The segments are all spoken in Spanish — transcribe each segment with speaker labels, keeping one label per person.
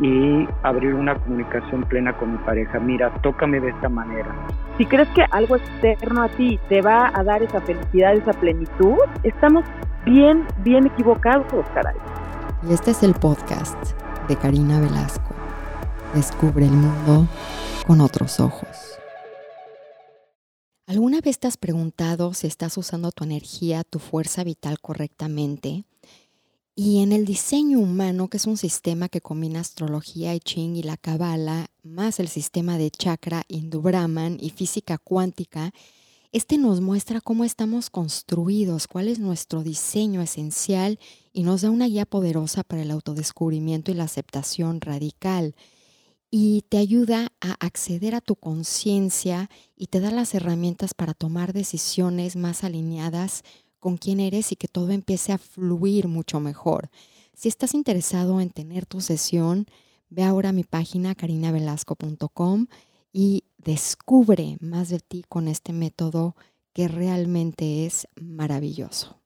Speaker 1: Y abrir una comunicación plena con mi pareja. Mira, tócame de esta manera.
Speaker 2: Si crees que algo externo a ti te va a dar esa felicidad, esa plenitud, estamos bien, bien equivocados, caray.
Speaker 3: Y este es el podcast de Karina Velasco. Descubre el mundo con otros ojos. ¿Alguna vez te has preguntado si estás usando tu energía, tu fuerza vital correctamente? Y en el diseño humano, que es un sistema que combina astrología, I Ching y la Kabbalah, más el sistema de chakra, Hindu Brahman y física cuántica, este nos muestra cómo estamos construidos, cuál es nuestro diseño esencial y nos da una guía poderosa para el autodescubrimiento y la aceptación radical. Y te ayuda a acceder a tu conciencia y te da las herramientas para tomar decisiones más alineadas con quién eres y que todo empiece a fluir mucho mejor. Si estás interesado en tener tu sesión, ve ahora a mi página carinavelasco.com y descubre más de ti con este método que realmente es maravilloso.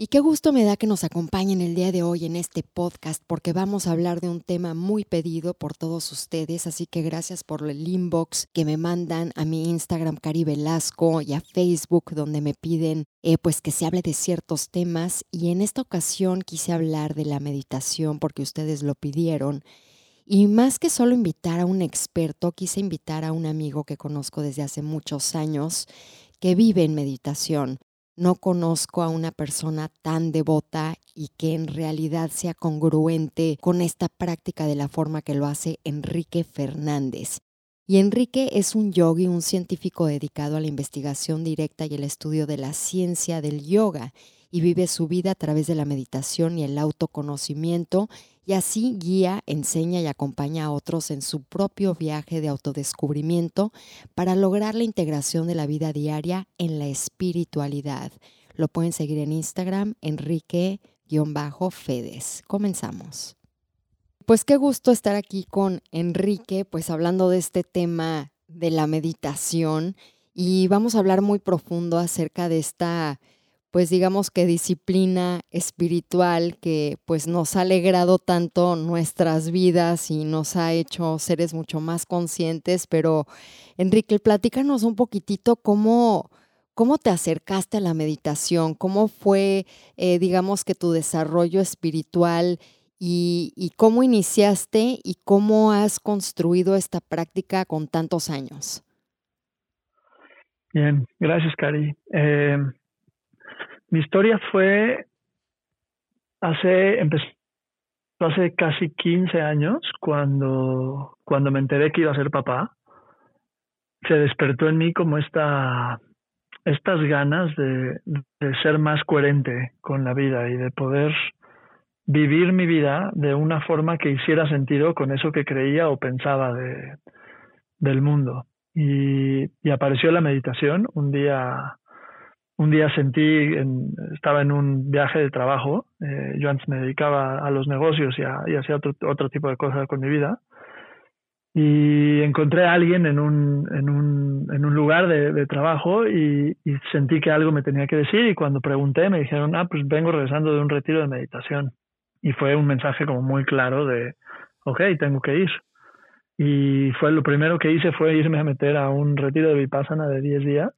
Speaker 3: Y qué gusto me da que nos acompañen el día de hoy en este podcast porque vamos a hablar de un tema muy pedido por todos ustedes, así que gracias por el inbox que me mandan a mi Instagram Cari Velasco y a Facebook donde me piden eh, pues que se hable de ciertos temas. Y en esta ocasión quise hablar de la meditación porque ustedes lo pidieron. Y más que solo invitar a un experto, quise invitar a un amigo que conozco desde hace muchos años que vive en meditación no conozco a una persona tan devota y que en realidad sea congruente con esta práctica de la forma que lo hace Enrique Fernández. Y Enrique es un yogi, un científico dedicado a la investigación directa y el estudio de la ciencia del yoga y vive su vida a través de la meditación y el autoconocimiento y así guía, enseña y acompaña a otros en su propio viaje de autodescubrimiento para lograr la integración de la vida diaria en la espiritualidad. Lo pueden seguir en Instagram, Enrique-Fedes. Comenzamos. Pues qué gusto estar aquí con Enrique, pues hablando de este tema de la meditación y vamos a hablar muy profundo acerca de esta pues digamos que disciplina espiritual que pues nos ha alegrado tanto nuestras vidas y nos ha hecho seres mucho más conscientes, pero Enrique, platícanos un poquitito cómo, cómo te acercaste a la meditación, cómo fue, eh, digamos que tu desarrollo espiritual y, cómo iniciaste y cómo has construido esta práctica con tantos años.
Speaker 4: Bien, gracias, Cari. Eh, mi historia fue hace, hace casi 15 años cuando, cuando me enteré que iba a ser papá. Se despertó en mí como esta, estas ganas de, de ser más coherente con la vida y de poder vivir mi vida de una forma que hiciera sentido con eso que creía o pensaba de, del mundo. Y, y apareció la meditación un día un día sentí, estaba en un viaje de trabajo, eh, yo antes me dedicaba a los negocios y, hacía otro, otro, tipo de cosas con mi vida, y encontré a alguien en un, en un, en un lugar de, trabajo y, y, sentí que algo me tenía que decir y cuando pregunté me dijeron, ah, pues vengo regresando de un retiro de meditación. Y fue un mensaje como muy claro de, ok, tengo que ir. Y fue lo primero que hice fue irme a meter a un retiro de Vipassana de 10 días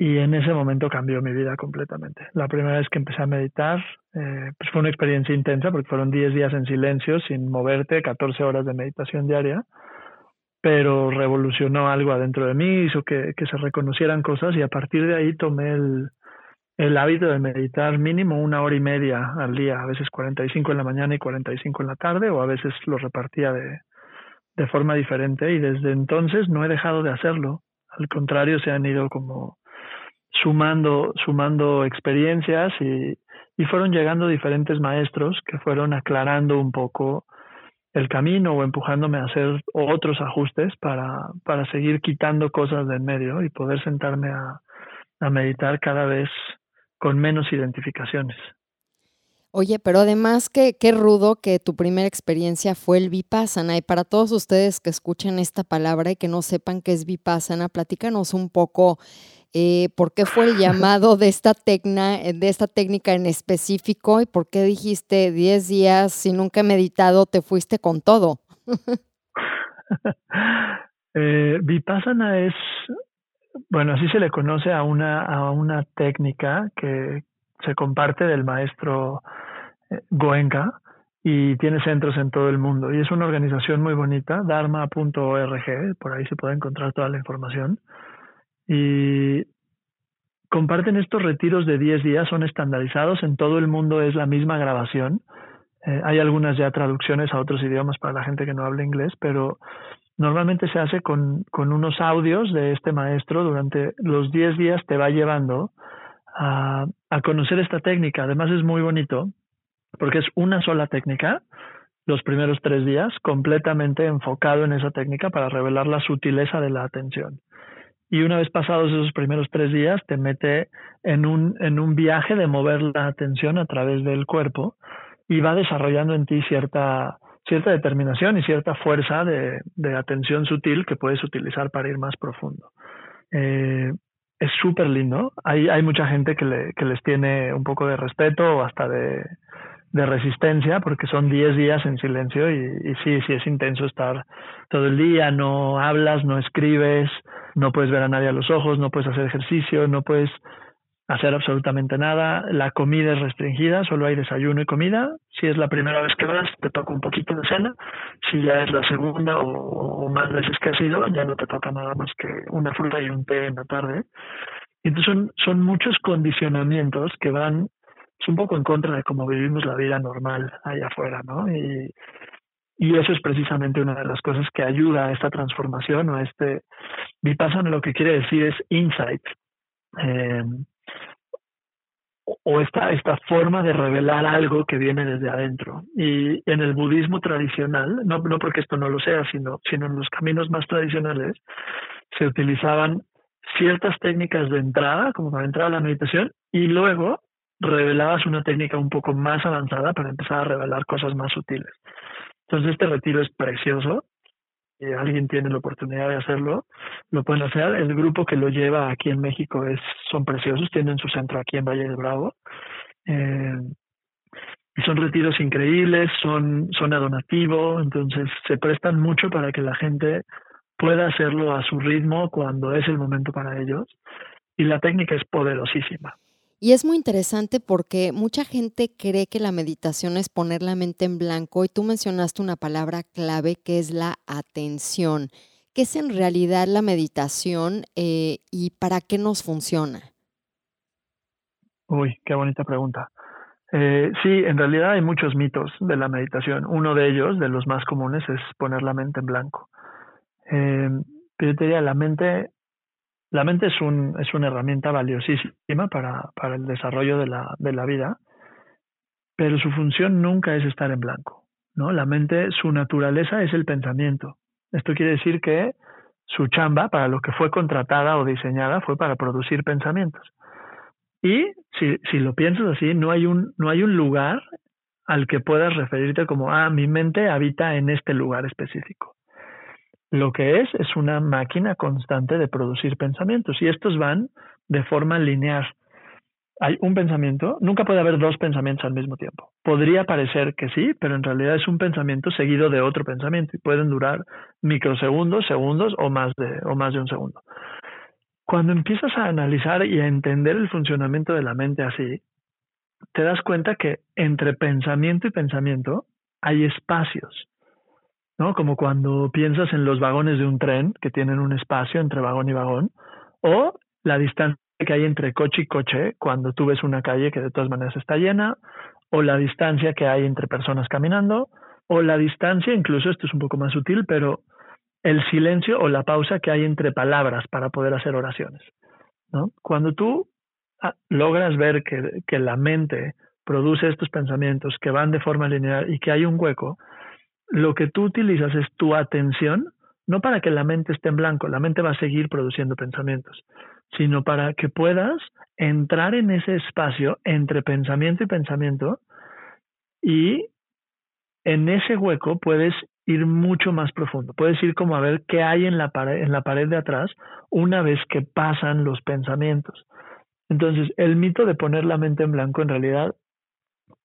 Speaker 4: y en ese momento cambió mi vida completamente. La primera vez que empecé a meditar, eh, pues fue una experiencia intensa porque fueron 10 días en silencio, sin moverte, 14 horas de meditación diaria, pero revolucionó algo adentro de mí, hizo que, que se reconocieran cosas y a partir de ahí tomé el, el hábito de meditar mínimo una hora y media al día, a veces 45 en la mañana y 45 en la tarde, o a veces lo repartía de, de forma diferente y desde entonces no he dejado de hacerlo. Al contrario, se han ido como sumando, sumando experiencias y, y fueron llegando diferentes maestros que fueron aclarando un poco el camino o empujándome a hacer otros ajustes para, para seguir quitando cosas del medio y poder sentarme a, a meditar cada vez con menos identificaciones.
Speaker 3: Oye, pero además que qué rudo que tu primera experiencia fue el Vipassana. Y para todos ustedes que escuchen esta palabra y que no sepan qué es Vipassana, platícanos un poco eh, por qué fue el llamado de esta, tecna, de esta técnica en específico y por qué dijiste 10 días, si nunca he meditado, te fuiste con todo.
Speaker 4: eh, Vipassana es, bueno, así se le conoce a una, a una técnica que se comparte del maestro eh, Goenka y tiene centros en todo el mundo. Y es una organización muy bonita, dharma.org, por ahí se puede encontrar toda la información. Y comparten estos retiros de 10 días, son estandarizados, en todo el mundo es la misma grabación. Eh, hay algunas ya traducciones a otros idiomas para la gente que no habla inglés, pero normalmente se hace con, con unos audios de este maestro. Durante los 10 días te va llevando a, a conocer esta técnica. Además es muy bonito porque es una sola técnica, los primeros tres días, completamente enfocado en esa técnica para revelar la sutileza de la atención. Y una vez pasados esos primeros tres días, te mete en un, en un viaje de mover la atención a través del cuerpo y va desarrollando en ti cierta, cierta determinación y cierta fuerza de, de atención sutil que puedes utilizar para ir más profundo. Eh, es súper lindo. Hay, hay mucha gente que, le, que les tiene un poco de respeto o hasta de, de resistencia porque son 10 días en silencio y, sí, sí es intenso estar todo el día, no hablas, no escribes, no puedes ver a nadie a los ojos, no puedes hacer ejercicio, no puedes hacer absolutamente nada, la comida es restringida, solo hay desayuno y comida, si es la primera vez que vas te toca un poquito de cena, si ya es la segunda o, o más veces que has ido ya no te toca nada más que una fruta y un té en la tarde. Entonces son, son muchos condicionamientos que van es un poco en contra de cómo vivimos la vida normal allá afuera, ¿no? Y, eso es precisamente una de las cosas que ayuda a esta transformación o a este vipassana lo que quiere decir es insight eh, o esta, esta forma de revelar algo que viene desde adentro. Y en el budismo tradicional, no, no porque esto no lo sea, sino, sino en los caminos más tradicionales, se utilizaban ciertas técnicas de entrada, como para entrar a la meditación, y luego revelabas una técnica un poco más avanzada para empezar a revelar cosas más sutiles. Entonces este retiro es precioso. Si alguien tiene la oportunidad de hacerlo, lo pueden hacer. El grupo que lo lleva aquí en México es, son preciosos, tienen su centro aquí en Valle de Bravo. Eh, y son retiros increíbles, son, son a donativo, entonces se prestan mucho para que la gente pueda hacerlo a su ritmo cuando es el momento para ellos. Y la técnica es poderosísima.
Speaker 3: Y es muy interesante porque mucha gente cree que la meditación es poner la mente en blanco y tú mencionaste una palabra clave que es la atención. ¿Qué es en realidad la meditación eh, y para qué nos funciona?
Speaker 4: Uy, qué bonita pregunta. Eh, sí, en realidad hay muchos mitos de la meditación. Uno de ellos, de los más comunes, es poner la mente en blanco. Eh, yo te diría, la mente la mente es, un, es una herramienta valiosísima para, para el desarrollo de la, de la vida, pero su función nunca es estar en blanco. ¿no? La mente, su naturaleza es el pensamiento. Esto quiere decir que su chamba, para lo que fue contratada o diseñada, fue para producir pensamientos. Y si, si lo piensas así, no hay, un, no hay un lugar al que puedas referirte como, ah, mi mente habita en este lugar específico. Lo que es es una máquina constante de producir pensamientos y estos van de forma lineal. Hay un pensamiento, nunca puede haber dos pensamientos al mismo tiempo. Podría parecer que sí, pero en realidad es un pensamiento seguido de otro pensamiento y pueden durar microsegundos, segundos o más de, o más de un segundo. Cuando empiezas a analizar y a entender el funcionamiento de la mente así, te das cuenta que entre pensamiento y pensamiento hay espacios ¿no? Como cuando piensas en los vagones de un tren que tienen un espacio entre vagón y vagón, o la distancia que hay entre coche y coche cuando tú ves una calle que de todas maneras está llena, o la distancia que hay entre personas caminando, o la distancia, incluso esto es un poco más sutil, pero el silencio o la pausa que hay entre palabras para poder hacer oraciones. ¿no? Cuando tú ah, logras ver que, que la mente produce estos pensamientos que van de forma lineal y que hay un hueco, lo que tú utilizas es tu atención, no para que la mente esté en blanco, la mente va a seguir produciendo pensamientos, sino para que puedas entrar en ese espacio entre pensamiento y pensamiento y en ese hueco puedes ir mucho más profundo. Puedes ir como a ver qué hay en la pared, en la pared de atrás una vez que pasan los pensamientos. Entonces, el mito de poner la mente en blanco en realidad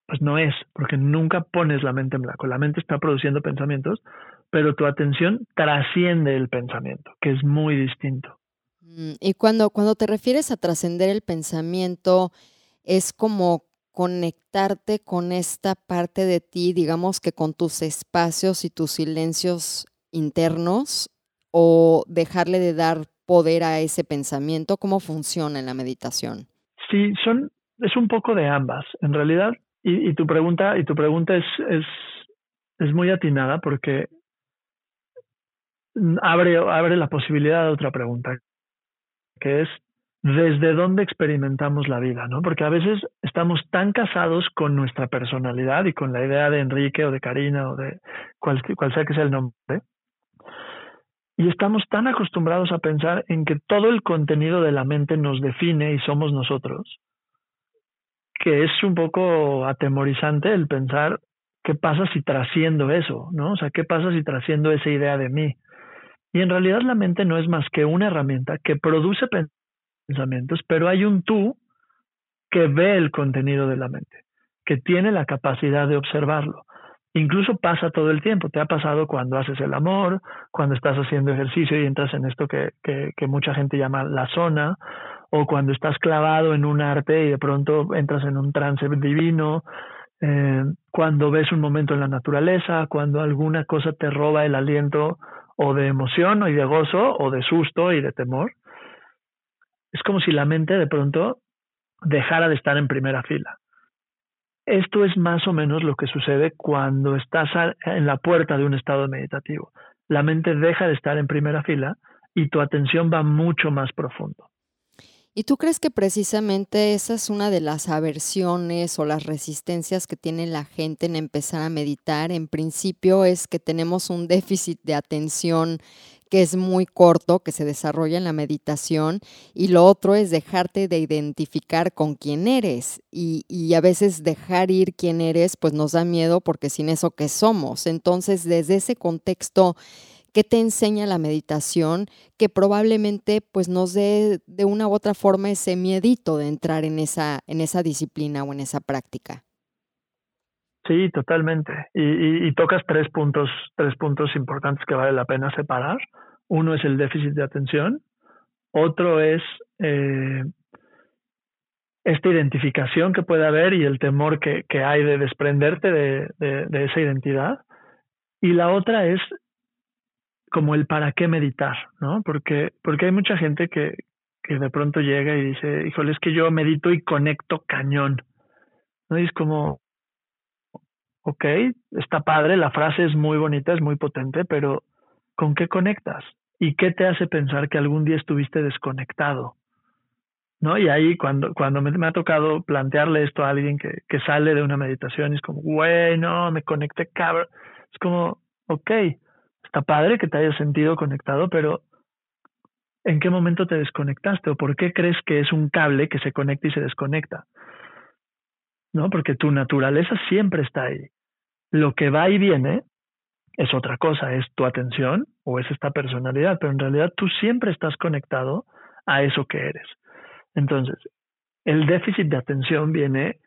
Speaker 4: pues no es, porque nunca pones la mente en blanco. La mente está produciendo pensamientos, pero tu atención trasciende el pensamiento, que es muy distinto.
Speaker 3: Mm, y cuando, cuando te refieres a trascender el pensamiento, es como conectarte con esta parte de ti, digamos que con tus espacios y tus silencios internos, o dejarle de dar poder a ese pensamiento? ¿Cómo funciona en la meditación?
Speaker 4: Sí, son, es un poco de ambas. En realidad, y, tu pregunta, y tu pregunta es, es, muy atinada porque abre, abre la posibilidad de otra pregunta, que es desde dónde experimentamos la vida, ¿no? Porque a veces estamos tan casados con nuestra personalidad y con la idea de Enrique o de Karina o de cual, cual sea que sea el nombre, y estamos tan acostumbrados a pensar en que todo el contenido de la mente nos define y somos nosotros, que es un poco atemorizante el pensar qué pasa si trasciendo eso, ¿no? O sea, qué pasa si trasciendo esa idea de mí. Y en realidad la mente no es más que una herramienta que produce pensamientos, pero hay un tú que ve el contenido de la mente, que tiene la capacidad de observarlo. Incluso pasa todo el tiempo. Te ha pasado cuando haces el amor, cuando estás haciendo ejercicio y entras en esto que, que, mucha gente llama la zona, o cuando estás clavado en un arte y de pronto entras en un trance divino, eh, cuando ves un momento en la naturaleza, cuando alguna cosa te roba el aliento o de emoción y de gozo o de susto y de temor. Es como si la mente de pronto dejara de estar en primera fila. Esto es más o menos lo que sucede cuando estás en la puerta de un estado meditativo. La mente deja de estar en primera fila y tu atención va mucho más profundo.
Speaker 3: ¿Y tú crees que precisamente esa es una de las aversiones o las resistencias que tiene la gente en empezar a meditar? En principio es que tenemos un déficit de atención que es muy corto, que se desarrolla en la meditación, y lo otro es dejarte de identificar con quién eres. Y, y, a veces dejar ir quién eres, pues nos da miedo porque sin eso, ¿qué somos? Entonces, desde ese contexto, ¿qué te enseña la meditación? Que probablemente pues nos dé de una u otra forma ese miedito de entrar en esa, en esa disciplina o en esa práctica.
Speaker 4: Sí, totalmente. Y, tocas tres puntos, tres puntos importantes que vale la pena separar. Uno es el déficit de atención, otro es eh, esta identificación que puede haber y el temor que, que hay de desprenderte de, de, esa identidad. Y la otra es como el para qué meditar, ¿no? Porque, porque hay mucha gente que, que de pronto llega y dice, híjole, es que yo medito y conecto cañón. ¿No? Y es como, ok, está padre, la frase es muy bonita, es muy potente, pero ¿con qué conectas? ¿Y qué te hace pensar que algún día estuviste desconectado? ¿No? Y ahí cuando, cuando me, ha tocado plantearle esto a alguien que, que sale de una meditación, es como, güey, no, me conecté cabrón. Es como, ok, está padre que te hayas sentido conectado, pero ¿en qué momento te desconectaste? ¿O por qué crees que es un cable que se conecta y se desconecta? ¿no? Porque tu naturaleza siempre está ahí. Lo que va y viene es otra cosa, es tu atención o es esta personalidad, pero en realidad tú siempre estás conectado a eso que eres. Entonces, el déficit de atención viene,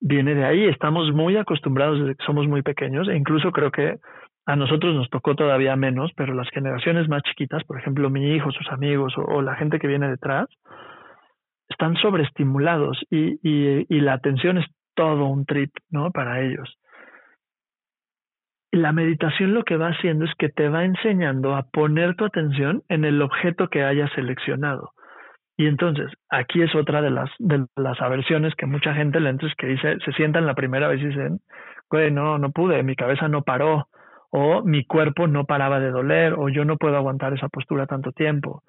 Speaker 4: viene de ahí. Estamos muy acostumbrados desde que somos muy pequeños e incluso creo que a nosotros nos tocó todavía menos, pero las generaciones más chiquitas, por ejemplo, mi hijo, sus amigos o la gente que viene detrás, están sobreestimulados y, y, y, la atención es todo un trip, ¿no? Para ellos. La meditación lo que va haciendo es que te va enseñando a poner tu atención en el objeto que hayas seleccionado. Y entonces, aquí es otra de las, de las aversiones que mucha gente le entra, es que dice, se sientan la primera vez y dicen, güey, no, no pude, mi cabeza no paró, o mi cuerpo no paraba de doler, o yo no puedo aguantar esa postura tanto tiempo.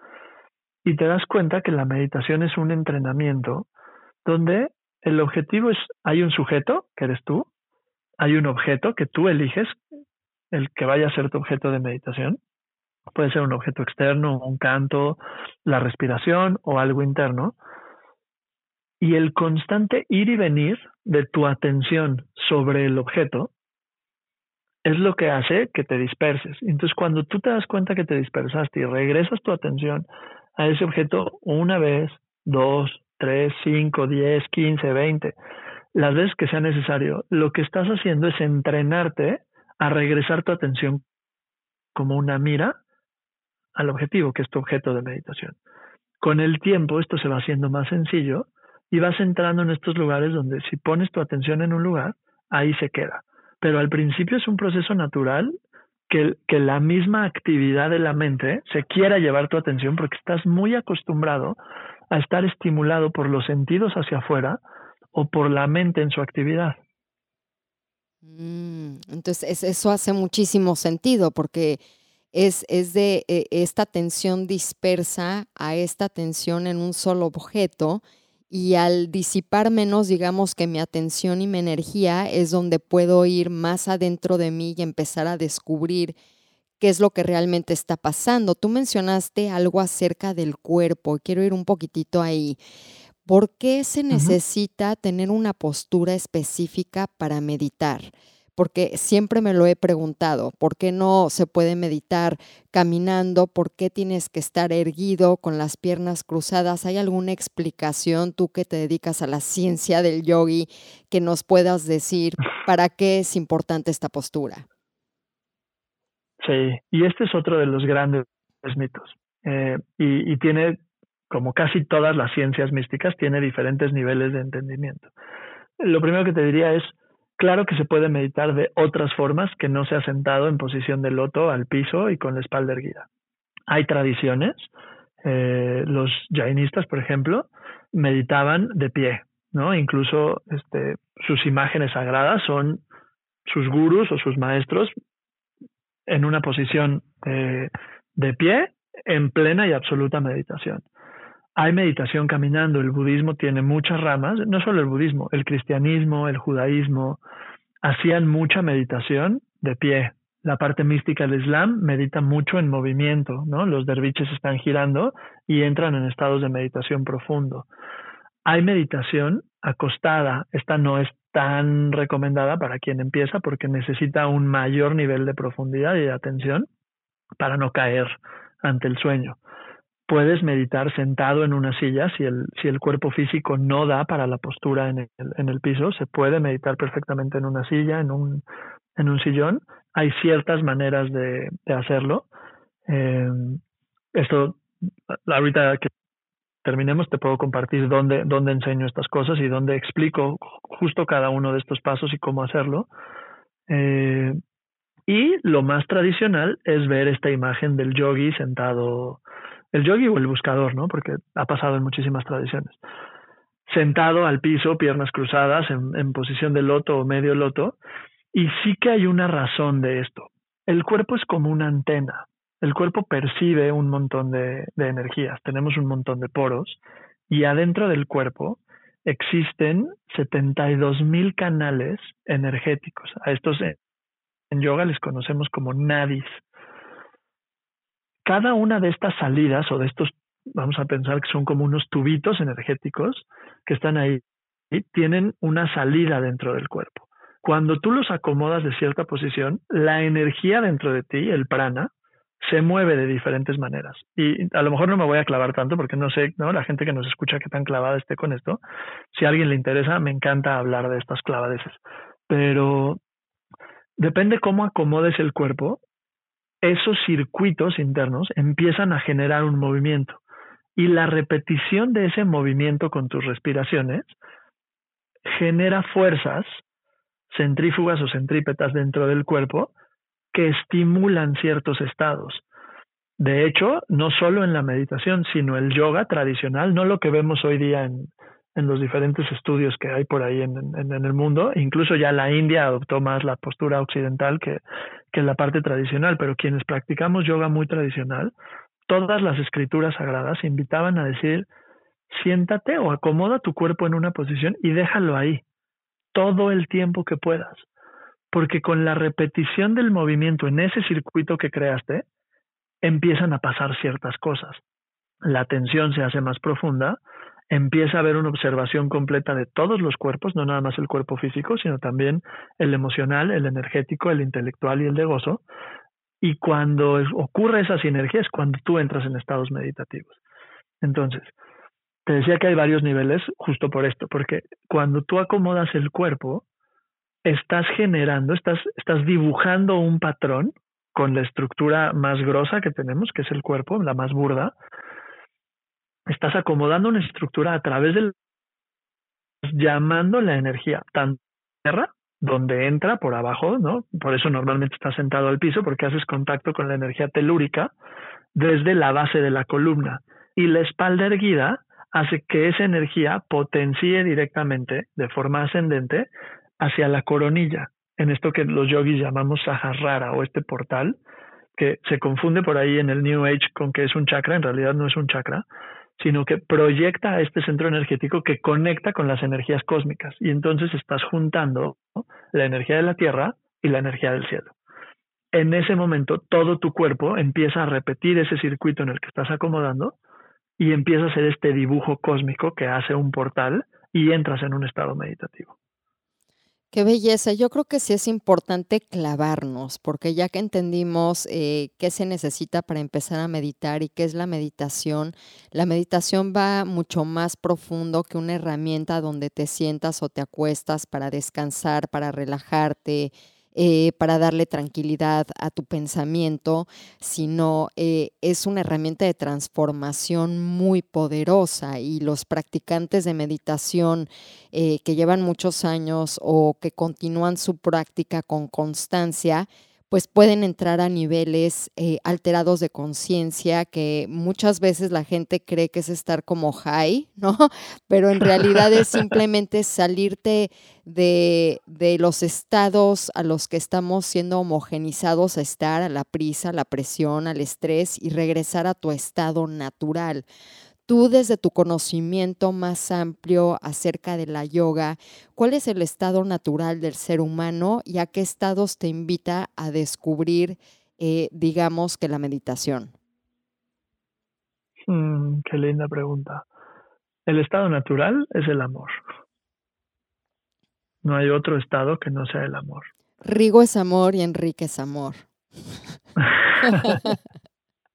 Speaker 4: Y te das cuenta que la meditación es un entrenamiento donde el objetivo es, hay un sujeto, que eres tú, hay un objeto que tú eliges, el que vaya a ser tu objeto de meditación. Puede ser un objeto externo, un canto, la respiración o algo interno. Y el constante ir y venir de tu atención sobre el objeto es lo que hace que te disperses. Entonces, cuando tú te das cuenta que te dispersaste y regresas tu atención a ese objeto una vez, dos, tres, cinco, diez, quince, veinte, las veces que sea necesario, lo que estás haciendo es entrenarte a regresar tu atención como una mira al objetivo, que es tu objeto de meditación. Con el tiempo esto se va haciendo más sencillo y vas entrando en estos lugares donde si pones tu atención en un lugar, ahí se queda. Pero al principio es un proceso natural que, la misma actividad de la mente se quiera llevar tu atención porque estás muy acostumbrado a estar estimulado por los sentidos hacia afuera o por la mente en su actividad.
Speaker 3: Mm, entonces, eso hace muchísimo sentido porque es, de eh, esta atención dispersa a esta atención en un solo objeto y al disipar menos, digamos que mi atención y mi energía es donde puedo ir más adentro de mí y empezar a descubrir qué es lo que realmente está pasando. Tú mencionaste algo acerca del cuerpo, quiero ir un poquitito ahí. ¿Por qué se necesita tener una postura específica para meditar? Porque siempre me lo he preguntado, ¿por qué no se puede meditar caminando? ¿Por qué tienes que estar erguido con las piernas cruzadas? ¿Hay alguna explicación, tú que te dedicas a la ciencia del yogi, que nos puedas decir para qué es importante esta postura?
Speaker 4: Sí, y este es otro de los grandes mitos. Eh, y, y, tiene como casi todas las ciencias místicas, tiene diferentes niveles de entendimiento. Lo primero que te diría es, claro que se puede meditar de otras formas que no sea sentado en posición de loto al piso y con la espalda erguida. Hay tradiciones, eh, los jainistas, por ejemplo, meditaban de pie, ¿no? Incluso este, sus imágenes sagradas son sus gurus o sus maestros en una posición eh, de pie en plena y absoluta meditación hay meditación caminando. El budismo tiene muchas ramas, no solo el budismo, el cristianismo, el judaísmo, hacían mucha meditación de pie. La parte mística del Islam medita mucho en movimiento, ¿no? Los derviches están girando y entran en estados de meditación profundo. Hay meditación acostada, esta no es tan recomendada para quien empieza porque necesita un mayor nivel de profundidad y de atención para no caer ante el sueño puedes meditar sentado en una silla si el, si el cuerpo físico no da para la postura en el, en el piso, se puede meditar perfectamente en una silla, en un, en un sillón. Hay ciertas maneras de, hacerlo. Eh, esto, ahorita que terminemos, te puedo compartir dónde, dónde enseño estas cosas y dónde explico justo cada uno de estos pasos y cómo hacerlo. Eh, y lo más tradicional es ver esta imagen del yogi sentado el yogi o el buscador, ¿no? Porque ha pasado en muchísimas tradiciones. Sentado al piso, piernas cruzadas, en, posición de loto o medio loto. Y sí que hay una razón de esto. El cuerpo es como una antena. El cuerpo percibe un montón de, de energías. Tenemos un montón de poros. Y adentro del cuerpo existen 72 mil canales energéticos. A estos en yoga les conocemos como nadis cada una de estas salidas o de estos, vamos a pensar que son como unos tubitos energéticos que están ahí, y tienen una salida dentro del cuerpo. Cuando tú los acomodas de cierta posición, la energía dentro de ti, el prana, se mueve de diferentes maneras. Y a lo mejor no me voy a clavar tanto porque no sé, ¿no? La gente que nos escucha que tan clavada esté con esto. Si a alguien le interesa, me encanta hablar de estas clavadeces. Pero depende cómo acomodes el cuerpo, esos circuitos internos empiezan a generar un movimiento y la repetición de ese movimiento con tus respiraciones genera fuerzas centrífugas o centrípetas dentro del cuerpo que estimulan ciertos estados. De hecho, no solo en la meditación, sino el yoga tradicional, no lo que vemos hoy día en, en los diferentes estudios que hay por ahí en, el mundo. Incluso ya la India adoptó más la postura occidental que, que la parte tradicional, pero quienes practicamos yoga muy tradicional, todas las escrituras sagradas invitaban a decir, siéntate o acomoda tu cuerpo en una posición y déjalo ahí todo el tiempo que puedas, Porque con la repetición del movimiento en ese circuito que creaste, empiezan a pasar ciertas cosas. La atención se hace más profunda, empieza a haber una observación completa de todos los cuerpos, no nada más el cuerpo físico, sino también el emocional, el energético, el intelectual y el de gozo. Y cuando ocurre esa sinergia es cuando tú entras en estados meditativos. Entonces, te decía que hay varios niveles justo por esto, porque cuando tú acomodas el cuerpo, estás generando, estás, estás dibujando un patrón con la estructura más grosa que tenemos, que es el cuerpo, la más burda, estás acomodando una estructura a través del llamando la energía tanto tierra donde entra por abajo, ¿no? Por eso normalmente estás sentado al piso porque haces contacto con la energía telúrica desde la base de la columna y la espalda erguida hace que esa energía potencie directamente de forma ascendente hacia la coronilla, en esto que los yogis llamamos Sahasrara o este portal, que se confunde por ahí en el New Age con que es un chakra, en realidad no es un chakra, sino que proyecta a este centro energético que conecta con las energías cósmicas. Y entonces estás juntando la energía de la Tierra y la energía del cielo. En ese momento, todo tu cuerpo empieza a repetir ese circuito en el que estás acomodando y empieza a hacer este dibujo cósmico que hace un portal y entras en un estado meditativo.
Speaker 3: Qué belleza. Yo creo que sí es importante clavarnos, porque ya que entendimos eh, qué se necesita para empezar a meditar y qué es la meditación, la meditación va mucho más profundo que una herramienta donde te sientas o te acuestas para descansar, para relajarte, eh, para darle tranquilidad a tu pensamiento, sino eh, es una herramienta de transformación muy poderosa y los practicantes de meditación eh, que llevan muchos años o que continúan su práctica con constancia, pues pueden entrar a niveles eh, alterados de conciencia que muchas veces la gente cree que es estar como high, ¿no? Pero en realidad es simplemente salirte de, de, los estados a los que estamos siendo homogenizados a estar, a la prisa, a la presión, al estrés y regresar a tu estado natural tú desde tu conocimiento más amplio acerca de la yoga, ¿cuál es el estado natural del ser humano y a qué estados te invita a descubrir, eh, digamos, que la meditación?
Speaker 4: Mm, qué linda pregunta. El estado natural es el amor. No hay otro estado que no sea el amor.
Speaker 3: Rigo es amor y Enrique es amor.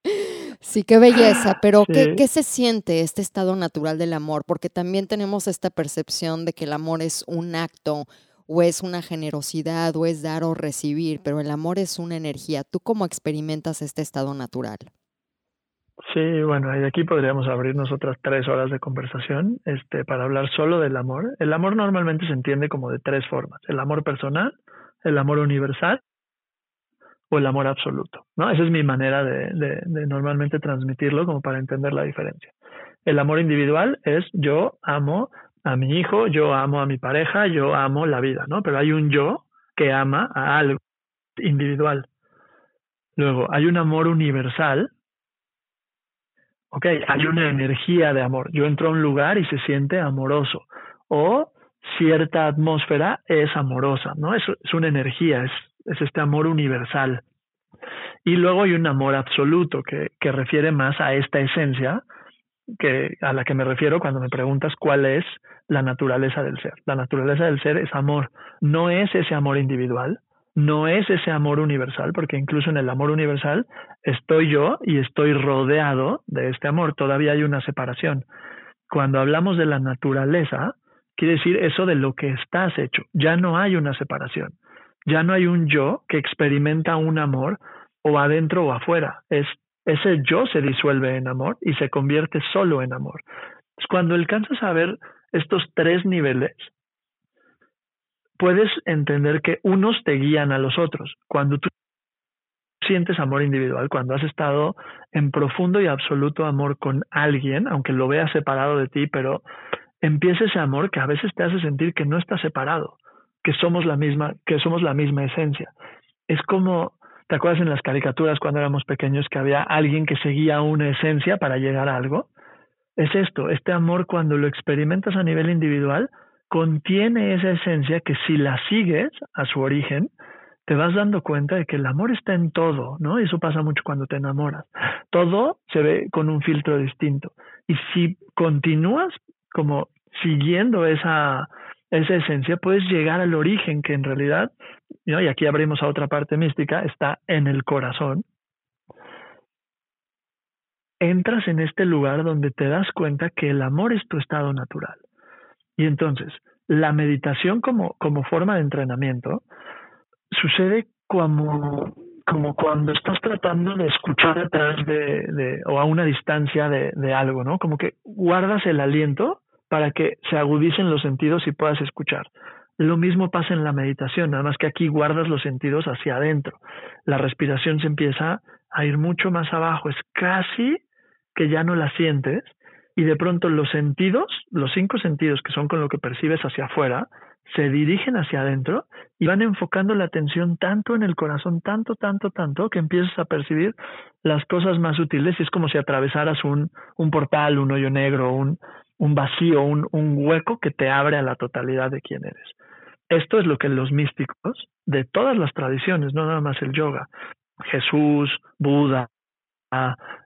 Speaker 3: Sí, qué belleza, pero ¿qué, ¿qué, se siente este estado natural del amor? Porque también tenemos esta percepción de que el amor es un acto o es una generosidad o es dar o recibir, pero el amor es una energía. ¿Tú cómo experimentas este estado natural?
Speaker 4: Sí, bueno, y aquí podríamos abrirnos otras tres horas de conversación este, para hablar solo del amor. El amor normalmente se entiende como de tres formas. El amor personal, el amor universal o el amor absoluto, ¿no? Esa es mi manera de, normalmente transmitirlo como para entender la diferencia. El amor individual es yo amo a mi hijo, yo amo a mi pareja, yo amo la vida, ¿no? Pero hay un yo que ama a algo individual. Luego, hay un amor universal. Ok, hay una energía de amor. Yo entro a un lugar y se siente amoroso. O cierta atmósfera es amorosa, ¿no? Es, es una energía, es es este amor universal. Y luego hay un amor absoluto que, que refiere más a esta esencia que, a la que me refiero cuando me preguntas cuál es la naturaleza del ser. La naturaleza del ser es amor, no es ese amor individual, no es ese amor universal, porque incluso en el amor universal estoy yo y estoy rodeado de este amor, todavía hay una separación. Cuando hablamos de la naturaleza, quiere decir eso de lo que estás hecho, ya no hay una separación. Ya no hay un yo que experimenta un amor o adentro o afuera. Es, ese yo se disuelve en amor y se convierte solo en amor. cuando alcanzas a ver estos tres niveles, puedes entender que unos te guían a los otros. Cuando tú sientes amor individual, cuando has estado en profundo y absoluto amor con alguien, aunque lo veas separado de ti, pero empieza ese amor que a veces te hace sentir que no estás separado, que somos la misma, que somos la misma esencia. Es como, ¿te acuerdas en las caricaturas cuando éramos pequeños que había alguien que seguía una esencia para llegar a algo? Es esto, este amor cuando lo experimentas a nivel individual contiene esa esencia que si la sigues a su origen, te vas dando cuenta de que el amor está en todo, ¿no? Eso pasa mucho cuando te enamoras. Todo se ve con un filtro distinto. Y si continúas como siguiendo esa, esa esencia, puedes llegar al origen que en realidad, y aquí abrimos a otra parte mística, está en el corazón. Entras en este lugar donde te das cuenta que el amor es tu estado natural. Y entonces, la meditación como, como forma de entrenamiento sucede como, como cuando estás tratando de escuchar atrás de, de o a una distancia de, de algo, ¿no? Como que guardas el aliento para que se agudicen los sentidos y puedas escuchar. Lo mismo pasa en la meditación, nada más que aquí guardas los sentidos hacia adentro. La respiración se empieza a ir mucho más abajo, es casi que ya no la sientes y de pronto los sentidos, los cinco sentidos que son con lo que percibes hacia afuera, se dirigen hacia adentro y van enfocando la atención tanto en el corazón, tanto, tanto, tanto, que empiezas a percibir las cosas más útiles y es como si atravesaras un, un portal, un hoyo negro, un, un vacío, un, un hueco que te abre a la totalidad de quién eres. Esto es lo que los místicos de todas las tradiciones, no nada más el yoga, Jesús, Buda,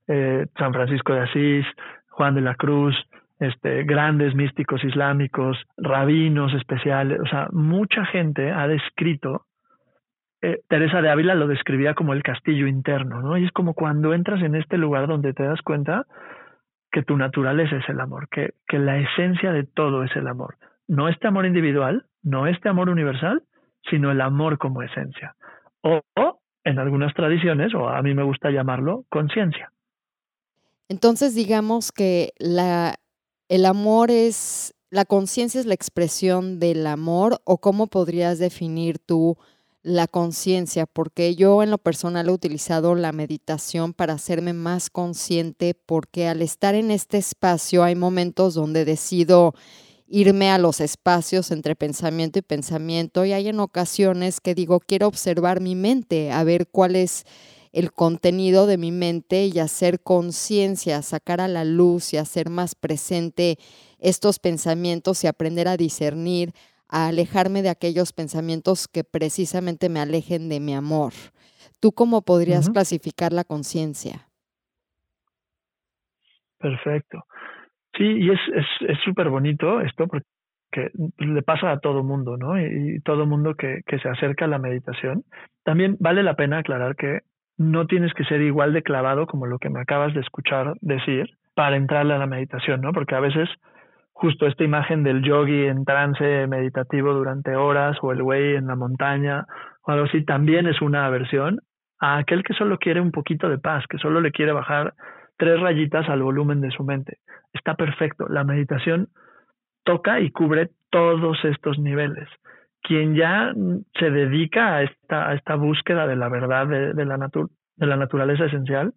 Speaker 4: eh, San Francisco de Asís, Juan de la Cruz, este, grandes místicos islámicos, rabinos especiales, o sea, mucha gente ha descrito, eh, Teresa de Ávila lo describía como el castillo interno, ¿no? Y es como cuando entras en este lugar donde te das cuenta que tu naturaleza es el amor, que, que la esencia de todo es el amor. No este amor individual, no este amor universal, sino el amor como esencia. o en algunas tradiciones, o a mí me gusta llamarlo, conciencia.
Speaker 3: Entonces, digamos que la, el amor es, la conciencia es la expresión del amor, o cómo podrías definir tú la conciencia, porque yo en lo personal he utilizado la meditación para hacerme más consciente, porque al estar en este espacio hay momentos donde decido irme a los espacios entre pensamiento y pensamiento y hay en ocasiones que digo, quiero observar mi mente, a ver cuál es el contenido de mi mente y hacer conciencia, sacar a la luz y hacer más presente estos pensamientos y aprender a discernir, a alejarme de aquellos pensamientos que precisamente me alejen de mi amor. ¿Tú cómo podrías clasificar la conciencia?
Speaker 4: Perfecto. Sí, y es súper es, bonito esto porque le pasa a todo mundo, ¿no? Y, y todo mundo que, que se acerca a la meditación. También vale la pena aclarar que no tienes que ser igual de clavado como lo que me acabas de escuchar decir para entrarle a la meditación, ¿no? Porque a veces justo esta imagen del yogi en trance meditativo durante horas o el güey en la montaña o algo así también es una aversión a aquel que solo quiere un poquito de paz, que solo le quiere bajar tres rayitas al volumen de su mente. Está perfecto. La meditación toca y cubre todos estos niveles quien ya se dedica a esta, a esta búsqueda de la verdad de, la de la naturaleza esencial,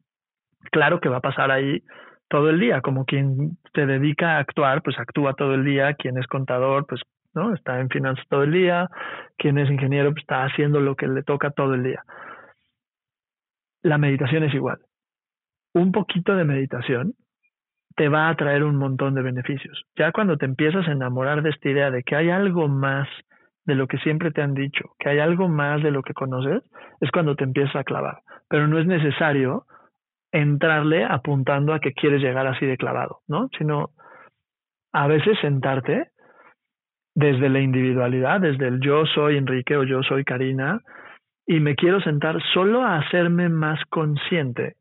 Speaker 4: claro que va a pasar ahí todo el día, como quien se dedica a actuar, pues actúa todo el día, quien es contador, pues no, está en finanzas todo el día, quien es ingeniero, pues está haciendo lo que le toca todo el día. La meditación es igual. Un poquito de meditación te va a traer un montón de beneficios. Ya cuando te empiezas a enamorar de esta idea de que hay algo más de lo que siempre te han dicho, que hay algo más de lo que conoces, es cuando te empiezas a clavar. Pero no es necesario entrarle apuntando a que quieres llegar así de clavado, ¿no? Sino a veces sentarte desde la individualidad, desde el yo soy Enrique o yo soy Karina, y me quiero sentar solo a hacerme más consciente.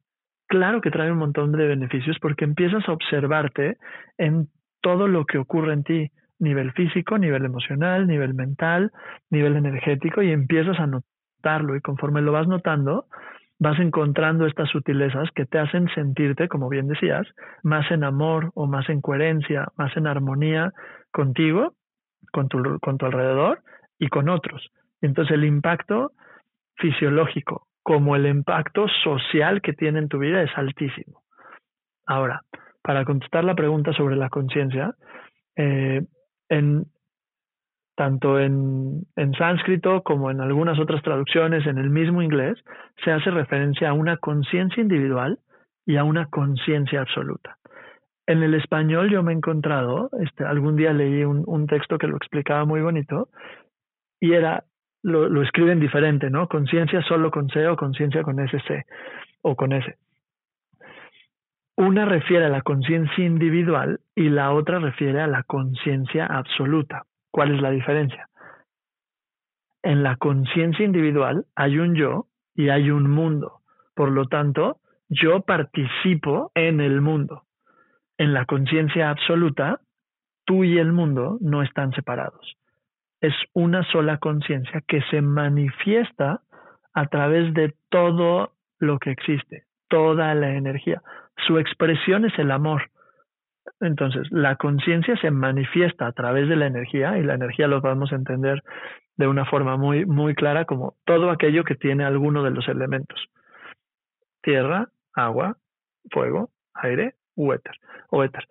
Speaker 4: Claro que trae un montón de beneficios porque empiezas a observarte en todo lo que ocurre en ti nivel físico, nivel emocional, nivel mental, nivel energético y empiezas a notarlo y conforme lo vas notando, vas encontrando estas sutilezas que te hacen sentirte, como bien decías, más en amor o más en coherencia, más en armonía contigo, con tu, con tu alrededor y con otros. Entonces el impacto fisiológico como el impacto social que tiene en tu vida es altísimo. Ahora, para contestar la pregunta sobre la conciencia, eh, en, tanto en, sánscrito como en algunas otras traducciones en el mismo inglés, se hace referencia a una conciencia individual y a una conciencia absoluta. En el español yo me he encontrado, este, algún día leí un, un texto que lo explicaba muy bonito, y era lo, lo escriben diferente, ¿no? Conciencia solo con C o conciencia con SC o con S. Una refiere a la conciencia individual y la otra refiere a la conciencia absoluta. ¿Cuál es la diferencia? En la conciencia individual hay un yo y hay un mundo. Por lo tanto, yo participo en el mundo. En la conciencia absoluta, tú y el mundo no están separados. Es una sola conciencia que se manifiesta a través de todo lo que existe, toda la energía. Su expresión es el amor. Entonces, la conciencia se manifiesta a través de la energía y la energía lo podemos entender de una forma muy, muy clara como todo aquello que tiene alguno de los elementos. Tierra, agua, fuego, aire. O éter.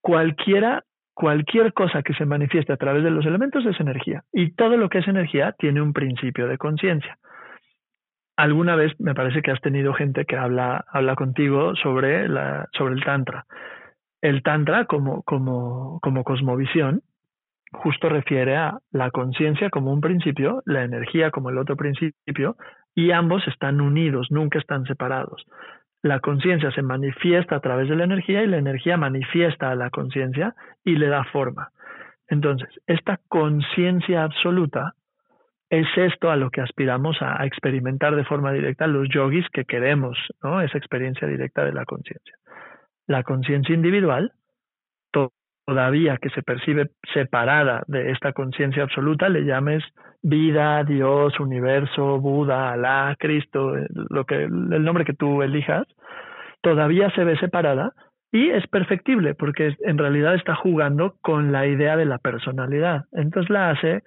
Speaker 4: Cualquiera, cualquier cosa que se manifieste a través de los elementos es energía. Y todo lo que es energía tiene un principio de conciencia alguna vez me parece que has tenido gente que habla, habla contigo sobre, la, sobre el Tantra. El Tantra como, como, como cosmovisión justo refiere a la conciencia como un principio, la energía como el otro principio, y ambos están unidos, nunca están separados. La conciencia se manifiesta a través de la energía y la energía manifiesta a la conciencia y le da forma. Entonces, esta conciencia absoluta es esto a lo que aspiramos a, experimentar de forma directa los yogis que queremos, ¿no? Esa experiencia directa de la conciencia. La conciencia individual, todavía que se percibe separada de esta conciencia absoluta, le llames vida, Dios, universo, Buda, Alá, Cristo, eh, lo que, el nombre que tú elijas, todavía se ve separada y es perfectible porque en realidad está jugando con la idea de la personalidad. Entonces la hace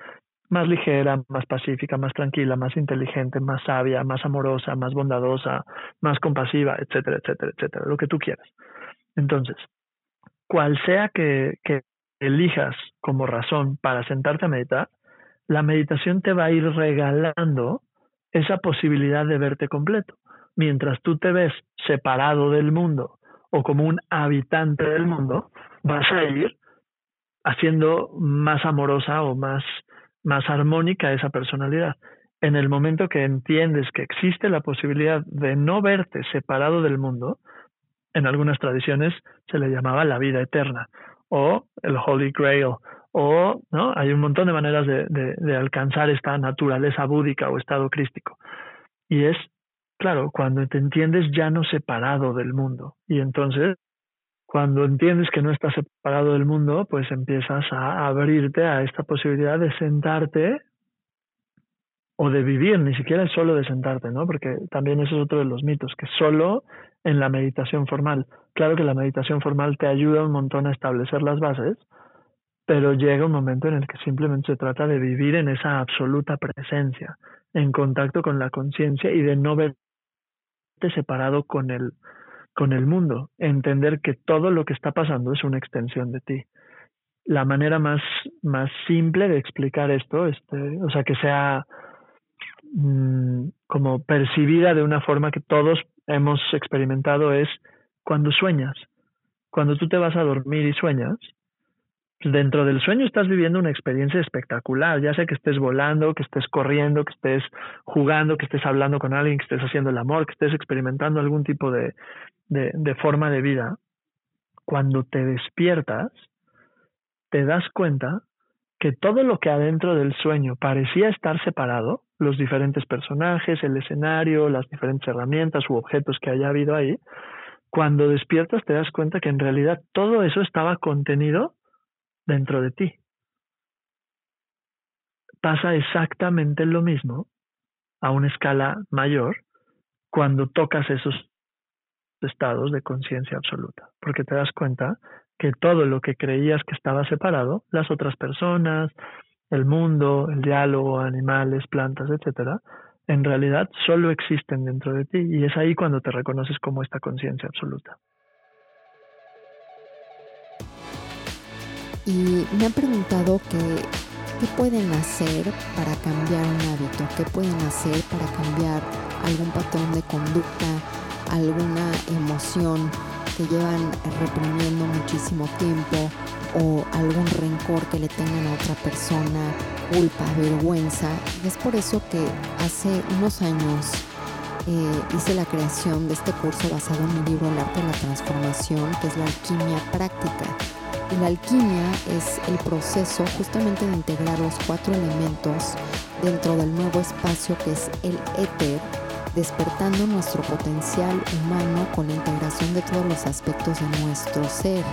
Speaker 4: más ligera, más pacífica, más tranquila, más inteligente, más sabia, más amorosa, más bondadosa, más compasiva, etcétera, etcétera, etcétera, lo que tú quieras. Entonces, cual sea que, que elijas como razón para sentarte a meditar, la meditación te va a ir regalando esa posibilidad de verte completo. Mientras tú te ves separado del mundo o como un habitante del mundo, vas a ir haciendo más amorosa o más más armónica esa personalidad. En el momento que entiendes que existe la posibilidad de no verte separado del mundo, en algunas tradiciones se le llamaba la vida eterna o el Holy Grail o no hay un montón de maneras de, alcanzar esta naturaleza búdica o estado crístico. Y es claro cuando te entiendes ya no separado del mundo. Y entonces cuando entiendes que no estás separado del mundo, pues empiezas a abrirte a esta posibilidad de sentarte o de vivir, ni siquiera solo de sentarte, ¿no? Porque también eso es otro de los mitos, que solo en la meditación formal. Claro que la meditación formal te ayuda un montón a establecer las bases, pero llega un momento en el que simplemente se trata de vivir en esa absoluta presencia, en contacto con la conciencia y de no verte separado con el, con el mundo, entender que todo lo que está pasando es una extensión de ti. La manera más, más simple de explicar esto, este, o sea, que sea mm, como percibida de una forma que todos hemos experimentado es cuando sueñas. Cuando tú te vas a dormir y sueñas, dentro del sueño estás viviendo una experiencia espectacular, ya sea que estés volando, que estés corriendo, que estés jugando, que estés hablando con alguien, que estés haciendo el amor, que estés experimentando algún tipo de, de, forma de vida, cuando te despiertas, te das cuenta que todo lo que adentro del sueño parecía estar separado, los diferentes personajes, el escenario, las diferentes herramientas u objetos que haya habido ahí, cuando despiertas te das cuenta que en realidad todo eso estaba contenido dentro de ti. Pasa exactamente lo mismo a una escala mayor cuando tocas esos estados de conciencia absoluta, porque te das cuenta que todo lo que creías que estaba separado, las otras personas, el mundo, el diálogo, animales, plantas, etcétera, en realidad solo existen dentro de ti y es ahí cuando te reconoces como esta conciencia absoluta.
Speaker 3: Y me han preguntado que qué pueden hacer para cambiar un hábito, qué pueden hacer para cambiar algún patrón de conducta, alguna emoción que llevan reprimiendo muchísimo tiempo, o algún rencor que le tengan a otra persona, culpa, vergüenza. Y es por eso que hace unos años eh, hice la creación de este curso basado en mi libro El arte de la transformación, que es la alquimia práctica. Y la alquimia es el proceso justamente de integrar los cuatro elementos dentro del nuevo espacio que es el éter, despertando nuestro potencial humano con la integración de todos los aspectos de nuestro ser.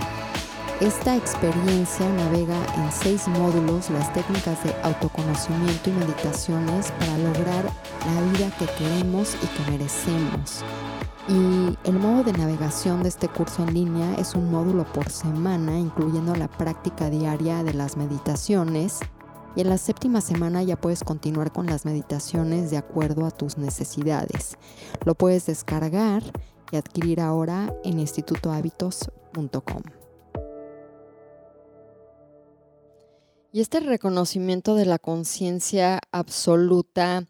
Speaker 3: Esta experiencia navega en seis módulos las técnicas de autoconocimiento y meditaciones para lograr la vida que queremos y que merecemos. Y el modo de navegación de este curso en línea es un módulo por semana, incluyendo la práctica diaria de las meditaciones. Y en la séptima semana ya puedes continuar con las meditaciones de acuerdo a tus necesidades. Lo puedes descargar y adquirir ahora en institutohábitos.com. Y este reconocimiento de la conciencia absoluta,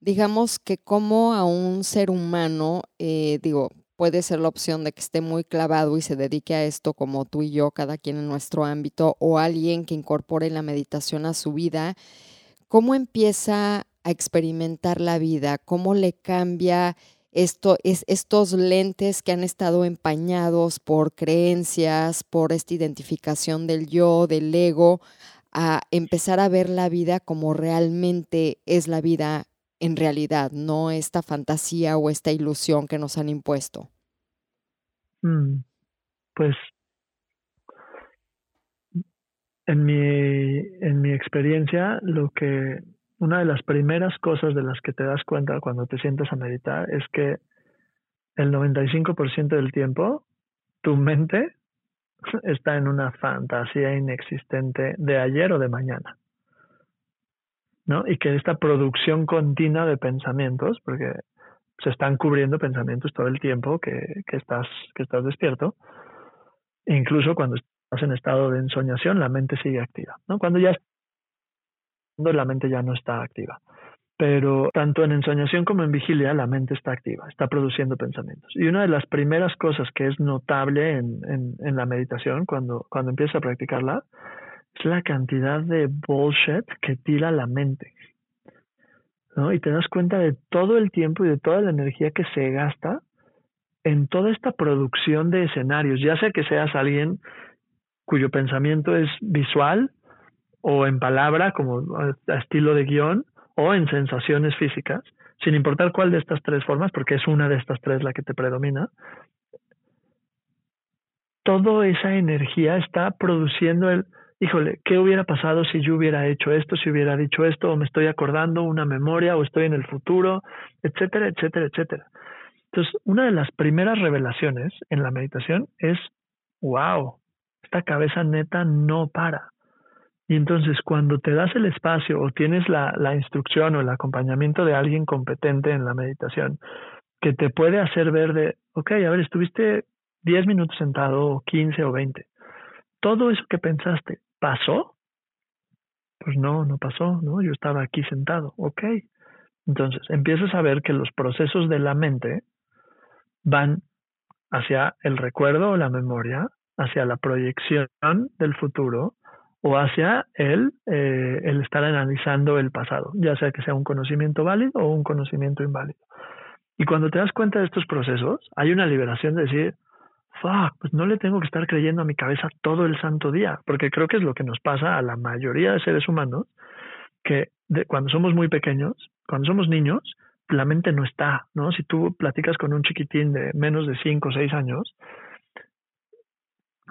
Speaker 3: digamos que como a un ser humano, eh, digo, puede ser la opción de que esté muy clavado y se dedique a esto como tú y yo, cada quien en nuestro ámbito, o alguien que incorpore la meditación a su vida, ¿cómo empieza a experimentar la vida? ¿Cómo le cambia esto, es, estos lentes que han estado empañados por creencias, por esta identificación del yo, del ego, a empezar a ver la vida como realmente es la vida en realidad, no esta fantasía o esta ilusión que nos han impuesto?
Speaker 4: Mm, pues en mi, en mi experiencia, lo que una de las primeras cosas de las que te das cuenta cuando te sientas a meditar es que el 95% del tiempo tu mente está en una fantasía inexistente de ayer o de mañana. ¿no? Y que esta producción continua de pensamientos, porque se están cubriendo pensamientos todo el tiempo que, estás, que estás despierto, incluso cuando estás en estado de ensoñación, la mente sigue activa. ¿no? Cuando ya la mente ya no está activa pero tanto en ensoñación como en vigilia la mente está activa, está produciendo pensamientos. Y una de las primeras cosas que es notable en, en, la meditación cuando, cuando empiezas a practicarla es la cantidad de bullshit que tira la mente. ¿no? Y te das cuenta de todo el tiempo y de toda la energía que se gasta en toda esta producción de escenarios, ya sea que seas alguien cuyo pensamiento es visual o en palabra, como a estilo de guion, o en sensaciones físicas, sin importar cuál de estas tres formas, porque es una de estas tres la que te predomina, toda esa energía está produciendo el, híjole, ¿qué hubiera pasado si yo hubiera hecho esto, si hubiera dicho esto, o me estoy acordando una memoria, o estoy en el futuro, etcétera, etcétera, etcétera. Entonces, una de las primeras revelaciones en la meditación es, wow, esta cabeza neta no para. Y entonces cuando te das el espacio o tienes la, la instrucción o el acompañamiento de alguien competente en la meditación, que te puede hacer ver de, ok, a ver, estuviste 10 minutos sentado o 15 o 20. ¿Todo eso que pensaste pasó? Pues no, no pasó, ¿no? Yo estaba aquí sentado, ok. Entonces empiezas a ver que los procesos de la mente van hacia el recuerdo o la memoria, hacia la proyección del futuro, o hacia el, eh, el estar analizando el pasado, ya sea que sea un conocimiento válido o un conocimiento inválido. Y cuando te das cuenta de estos procesos, hay una liberación de decir, fuck, pues no le tengo que estar creyendo a mi cabeza todo el santo día, porque creo que es lo que nos pasa a la mayoría de seres humanos, que cuando somos muy pequeños, cuando somos niños, la mente no está, ¿no? Si tú platicas con un chiquitín de menos de 5 o 6 años,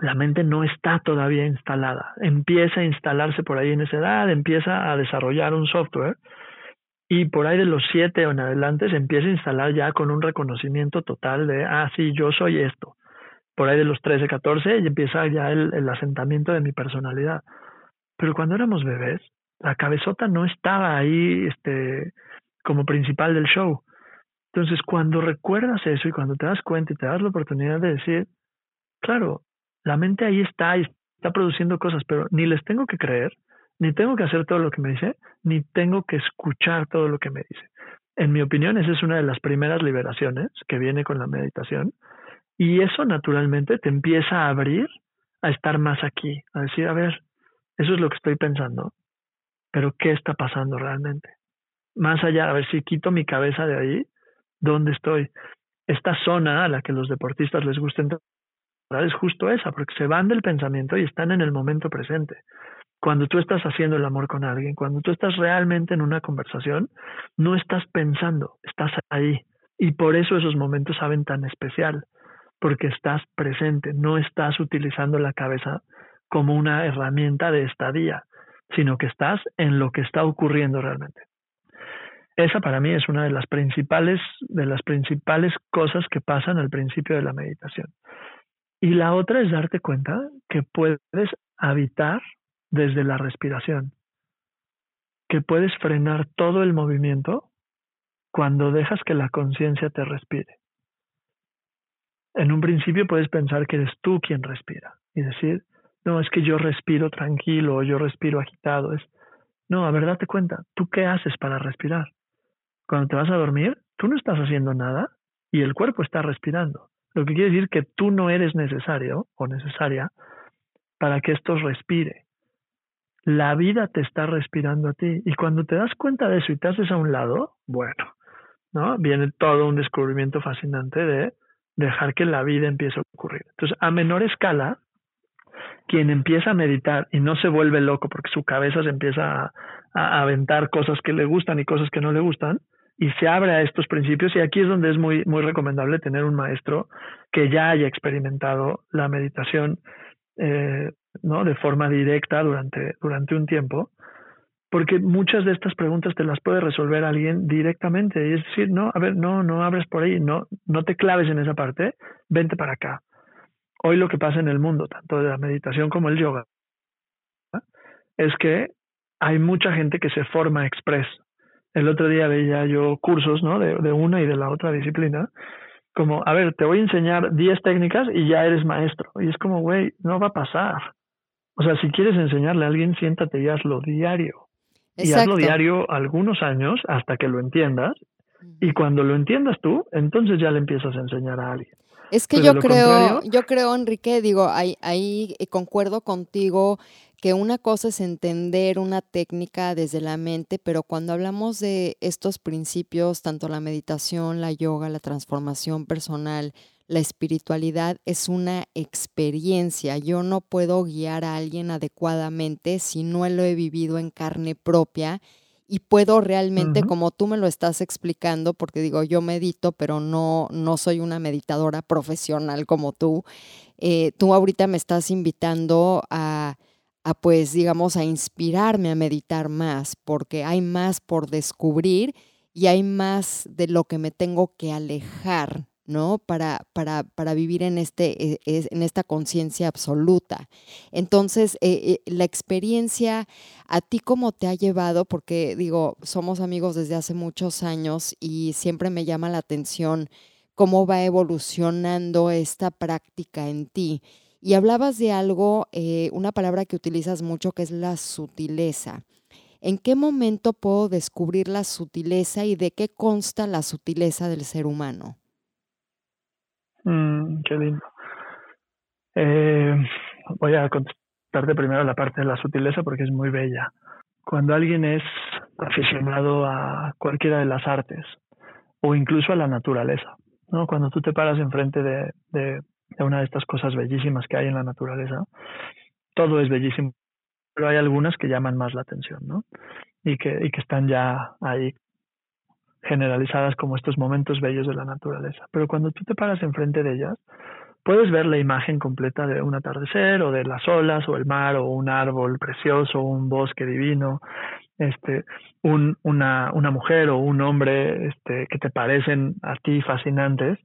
Speaker 4: la mente no está todavía instalada. Empieza a instalarse por ahí en esa edad, empieza a desarrollar un software y por ahí de los siete o en adelante se empieza a instalar ya con un reconocimiento total de, ah, sí, yo soy esto. Por ahí de los 13, 14 y empieza ya el, asentamiento de mi personalidad. Pero cuando éramos bebés, la cabezota no estaba ahí este, como principal del show. Entonces, cuando recuerdas eso y cuando te das cuenta y te das la oportunidad de decir, claro, la mente ahí está está produciendo cosas, pero ni les tengo que creer, ni tengo que hacer todo lo que me dice, ni tengo que escuchar todo lo que me dice. En mi opinión, esa es una de las primeras liberaciones que viene con la meditación y eso naturalmente te empieza a abrir a estar más aquí, a decir, a ver, eso es lo que estoy pensando, pero ¿qué está pasando realmente? Más allá, a ver si quito mi cabeza de ahí, ¿dónde estoy? Esta zona a la que los deportistas les gusta entrar es justo esa, porque se van del pensamiento y están en el momento presente. Cuando tú estás haciendo el amor con alguien, cuando tú estás realmente en una conversación, no estás pensando, estás ahí. Y por eso esos momentos saben tan especial, porque estás presente, no estás utilizando la cabeza como una herramienta de estadía, sino que estás en lo que está ocurriendo realmente. Esa para mí es una de las principales, de las principales cosas que pasan al principio de la meditación. Y la otra es darte cuenta que puedes habitar desde la respiración, que puedes frenar todo el movimiento cuando dejas que la conciencia te respire. En un principio puedes pensar que eres tú quien respira y decir, no, es que yo respiro tranquilo o yo respiro agitado. Es, no, a ver, date cuenta, ¿tú qué haces para respirar? Cuando te vas a dormir, tú no estás haciendo nada y el cuerpo está respirando. Lo que quiere decir que tú no eres necesario o necesaria para que esto respire. La vida te está respirando a ti. Y cuando te das cuenta de eso y te haces a un lado, bueno, ¿no? Viene todo un descubrimiento fascinante de dejar que la vida empiece a ocurrir. Entonces, a menor escala, quien empieza a meditar y no se vuelve loco porque su cabeza se empieza a, a aventar cosas que le gustan y cosas que no le gustan, y se abre a estos principios. Y aquí es donde es muy muy recomendable tener un maestro que ya haya experimentado la meditación eh, no de forma directa durante durante un tiempo porque muchas de estas preguntas te las puede resolver alguien directamente. Y es decir no a ver no no abres por ahí no no te claves en esa parte vente para acá. Hoy lo que pasa en el mundo tanto de la meditación como el yoga es que hay mucha gente que se forma express el otro día veía yo cursos, ¿no? De, de una y de la otra disciplina. Como, a ver, te voy a enseñar 10 técnicas y ya eres maestro. Y es como, güey, no va a pasar. O sea, si quieres enseñarle a alguien, siéntate y hazlo diario. Y hazlo diario algunos años hasta que lo entiendas. Y cuando lo entiendas tú, entonces ya le empiezas a enseñar a alguien.
Speaker 3: Es que yo creo, yo creo, Enrique, digo, ahí, ahí eh, concuerdo contigo que una cosa es entender una técnica desde la mente, pero cuando hablamos de estos principios, tanto la meditación, la yoga, la transformación personal, la espiritualidad es una experiencia. Yo no puedo guiar a alguien adecuadamente si no lo he vivido en carne propia y puedo realmente, como tú me lo estás explicando, porque digo, yo medito, pero no, no soy una meditadora profesional como tú, eh, tú ahorita me estás invitando a a pues digamos a inspirarme a meditar más, porque hay más por descubrir y hay más de lo que me tengo que alejar, ¿no? Para, para, para vivir en, este, e, en esta conciencia absoluta. Entonces, eh, eh, la experiencia, ¿a ti cómo te ha llevado? Porque digo, somos amigos desde hace muchos años y siempre me llama la atención cómo va evolucionando esta práctica en ti. Y hablabas de algo, eh, una palabra que utilizas mucho, que es la sutileza. ¿En qué momento puedo descubrir la sutileza y de qué consta la sutileza del ser humano?
Speaker 4: Mm, qué lindo. Eh, voy a contestarte primero la parte de la sutileza porque es muy bella. Cuando alguien es aficionado a cualquiera de las artes o incluso a la naturaleza, ¿no? Cuando tú te paras enfrente de una de estas cosas bellísimas que hay en la naturaleza. Todo es bellísimo, pero hay algunas que llaman más la atención, ¿no? Y que, y que están ya ahí generalizadas como estos momentos bellos de la naturaleza. Pero cuando tú te paras enfrente de ellas, puedes ver la imagen completa de un atardecer o de las olas o el mar o un árbol precioso, un bosque divino, este, un, una, una mujer o un hombre este, que te parecen a ti fascinantes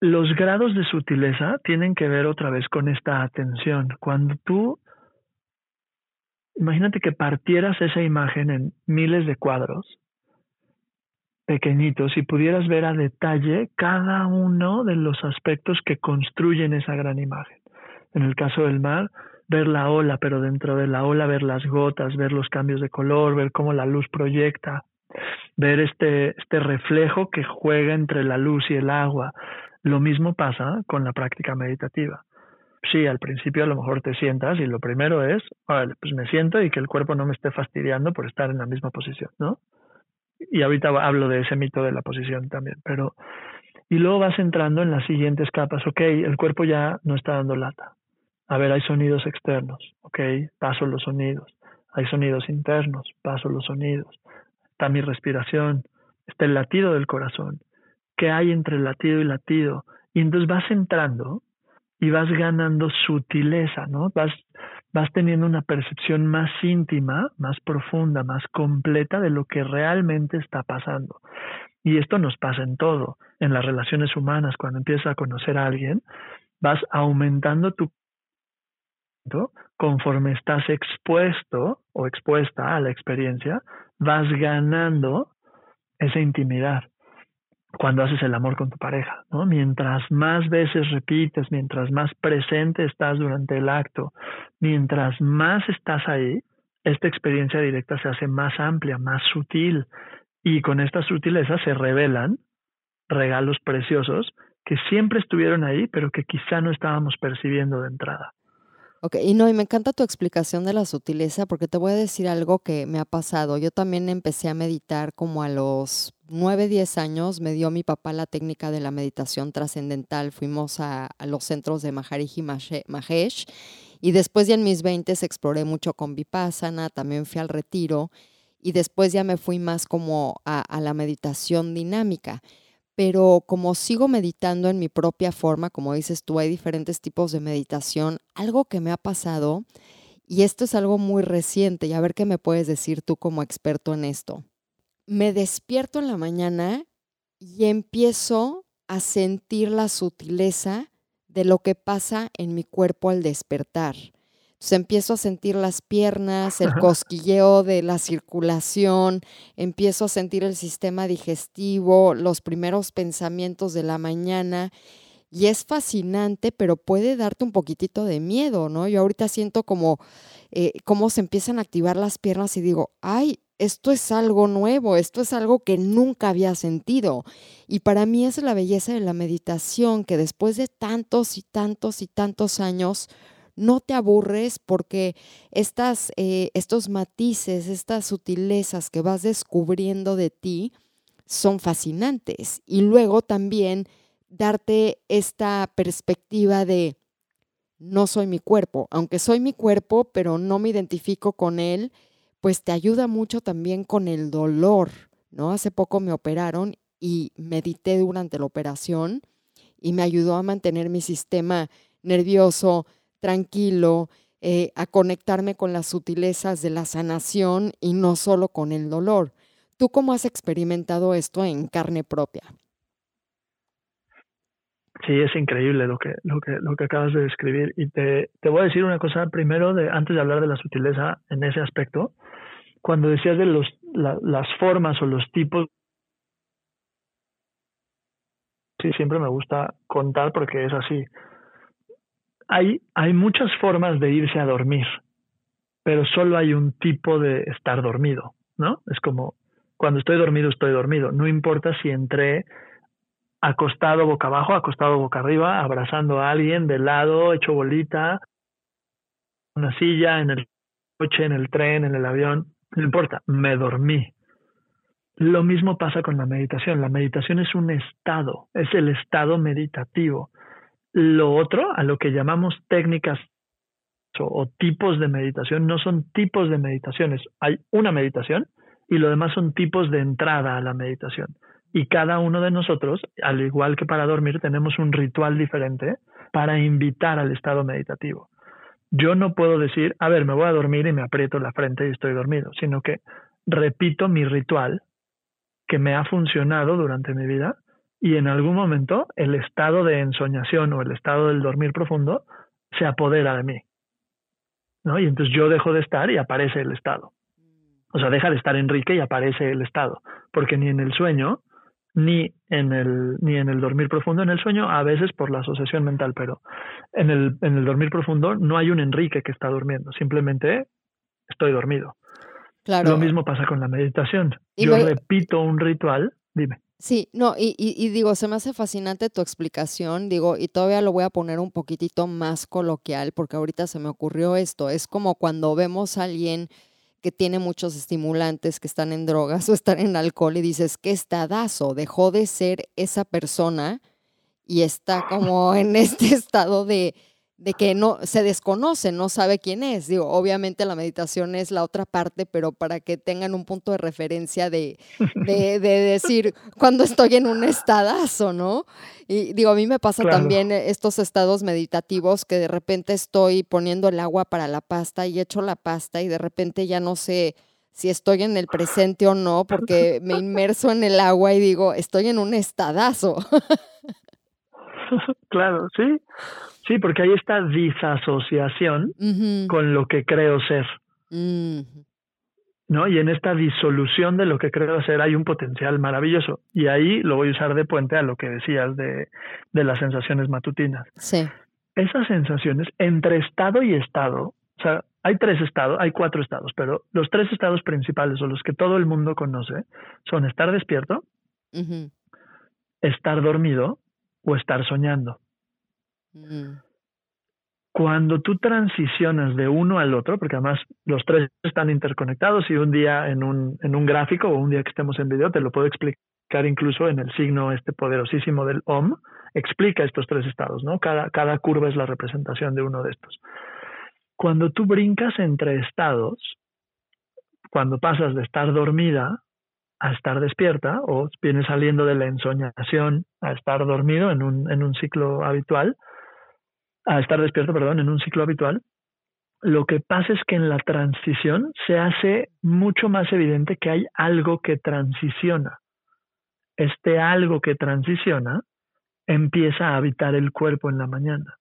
Speaker 4: los grados de sutileza tienen que ver otra vez con esta atención. Cuando tú, imagínate que partieras esa imagen en miles de cuadros pequeñitos y pudieras ver a detalle cada uno de los aspectos que construyen esa gran imagen. En el caso del mar, ver la ola, pero dentro de la ola ver las gotas, ver los cambios de color, ver cómo la luz proyecta, ver este, este reflejo que juega entre la luz y el agua, lo mismo pasa con la práctica meditativa. sí, al principio a lo mejor te sientas y lo primero es, vale, pues me siento y que el cuerpo no me esté fastidiando por estar en la misma posición, ¿no? Y ahorita hablo de ese mito de la posición también, pero... Y luego vas entrando en las siguientes capas, ok, el cuerpo ya no está dando lata. A ver, hay sonidos externos, ok, paso los sonidos. Hay sonidos internos, paso los sonidos. Está mi respiración, está el latido del corazón. ¿Qué hay entre latido y latido? Y entonces vas entrando y vas ganando sutileza, ¿no? Vas, vas teniendo una percepción más íntima, más profunda, más completa de lo que realmente está pasando. Y esto nos pasa en todo, en las relaciones humanas, cuando empiezas a conocer a alguien, vas aumentando tu conforme estás expuesto o expuesta a la experiencia, vas ganando esa intimidad cuando haces el amor con tu pareja, ¿no? Mientras más veces repites, mientras más presente estás durante el acto, mientras más estás ahí, esta experiencia directa se hace más amplia, más sutil, y con esta sutileza se revelan regalos preciosos que siempre estuvieron ahí, pero que quizá no estábamos percibiendo de entrada.
Speaker 3: Ok, y no, y me encanta tu explicación de la sutileza porque te voy a decir algo que me ha pasado. Yo también empecé a meditar como a los 9, 10 años. Me dio mi papá la técnica de la meditación trascendental. Fuimos a, los centros de Maharishi Mahesh y después ya en mis 20 exploré mucho con Vipassana, también fui al retiro y después ya me fui más como a, a la meditación dinámica pero como sigo meditando en mi propia forma, como dices tú, hay diferentes tipos de meditación, algo que me ha pasado, y esto es algo muy reciente, y a ver qué me puedes decir tú como experto en esto. Me despierto en la mañana y empiezo a sentir la sutileza de lo que pasa en mi cuerpo al despertar. Entonces empiezo a sentir las piernas, el cosquilleo de la circulación, empiezo a sentir el sistema digestivo, los primeros pensamientos de la mañana. Y es fascinante, pero puede darte un poquitito de miedo, ¿no? Yo ahorita siento como eh, cómo se empiezan a activar las piernas y digo, ay, esto es algo nuevo, esto es algo que nunca había sentido. Y para mí es la belleza de la meditación, que después de tantos y tantos y tantos años, no te aburres porque estas, eh, estos matices, estas sutilezas que vas descubriendo de ti son fascinantes. Y luego también darte esta perspectiva de no soy mi cuerpo, aunque soy mi cuerpo, pero no me identifico con él, pues te ayuda mucho también con el dolor, ¿no? Hace poco me operaron y medité durante la operación y me ayudó a mantener mi sistema nervioso tranquilo, eh, a conectarme con las sutilezas de la sanación y no solo con el dolor. ¿Tú cómo has experimentado esto en carne propia?
Speaker 4: Sí, es increíble lo que, lo que, lo que acabas de describir. Y te, te voy a decir una cosa primero, de, antes de hablar de la sutileza en ese aspecto. Cuando decías de los, las formas o los tipos, sí, siempre me gusta contar porque es así hay, hay muchas formas de irse a dormir, pero solo hay un tipo de estar dormido, ¿no? Es como cuando estoy dormido, estoy dormido. No importa si entré acostado boca abajo, acostado boca arriba, abrazando a alguien de lado, hecho bolita, una silla, en el coche, en el tren, en el avión, no importa, me dormí. Lo mismo pasa con la meditación. La meditación es un estado, es el estado meditativo. Lo otro, a lo que llamamos técnicas o, tipos de meditación, no son tipos de meditaciones. Hay una meditación y lo demás son tipos de entrada a la meditación. Y cada uno de nosotros, al igual que para dormir, tenemos un ritual diferente para invitar al estado meditativo. Yo no puedo decir, a ver, me voy a dormir y me aprieto la frente y estoy dormido, sino que repito mi ritual que me ha funcionado durante mi vida y en algún momento el estado de ensoñación o el estado del dormir profundo se apodera de mí. ¿no? Y entonces yo dejo de estar y aparece el estado. O sea, deja de estar Enrique y aparece el estado. Porque ni en el sueño, ni en el, ni en el dormir profundo, en el sueño a veces por la asociación mental, pero en el, en el dormir profundo no hay un Enrique que está durmiendo, simplemente estoy dormido. Claro. Lo mismo pasa con la meditación. Yo repito un ritual, dime
Speaker 3: Sí, no, y, y, digo, se me hace fascinante tu explicación, digo, y todavía lo voy a poner un poquitito más coloquial, porque ahorita se me ocurrió esto, es como cuando vemos a alguien que tiene muchos estimulantes, que están en drogas o están en alcohol y dices, qué estadazo, dejó de ser esa persona y está como en este estado de, de que no se desconoce, no sabe quién es. Digo, obviamente la meditación es la otra parte, pero para que tengan un punto de referencia de, de, decir cuando estoy en un estadazo, ¿no? Y digo, a mí me pasa también estos estados meditativos que de repente estoy poniendo el agua para la pasta y echo la pasta y de repente ya no sé si estoy en el presente o no, porque me inmerso en el agua y digo, estoy en un estadazo.
Speaker 4: claro, sí. Sí, porque hay esta disasociación con lo que creo ser. ¿No? Y en esta disolución de lo que creo ser hay un potencial maravilloso. Y ahí lo voy a usar de puente a lo que decías de, de las sensaciones matutinas.
Speaker 3: Sí.
Speaker 4: Esas sensaciones entre estado y estado, o sea, hay tres estados, hay cuatro estados, pero los tres estados principales o los que todo el mundo conoce son estar despierto, estar dormido o estar soñando. Mm. Cuando tú transicionas de uno al otro, porque además los tres están interconectados y un día en un, en un gráfico o un día que estemos en video te lo puedo explicar incluso en el signo este poderosísimo del OM, explica estos tres estados, ¿no? Cada, cada curva es la representación de uno de estos. Cuando tú brincas entre estados, cuando pasas de estar dormida a estar despierta o vienes saliendo de la ensoñación a estar dormido en un, en un ciclo habitual, a estar despierto, perdón, en un ciclo habitual, lo que pasa es que en la transición se hace mucho más evidente que hay algo que transiciona. Este algo que transiciona empieza a habitar el cuerpo en la mañana.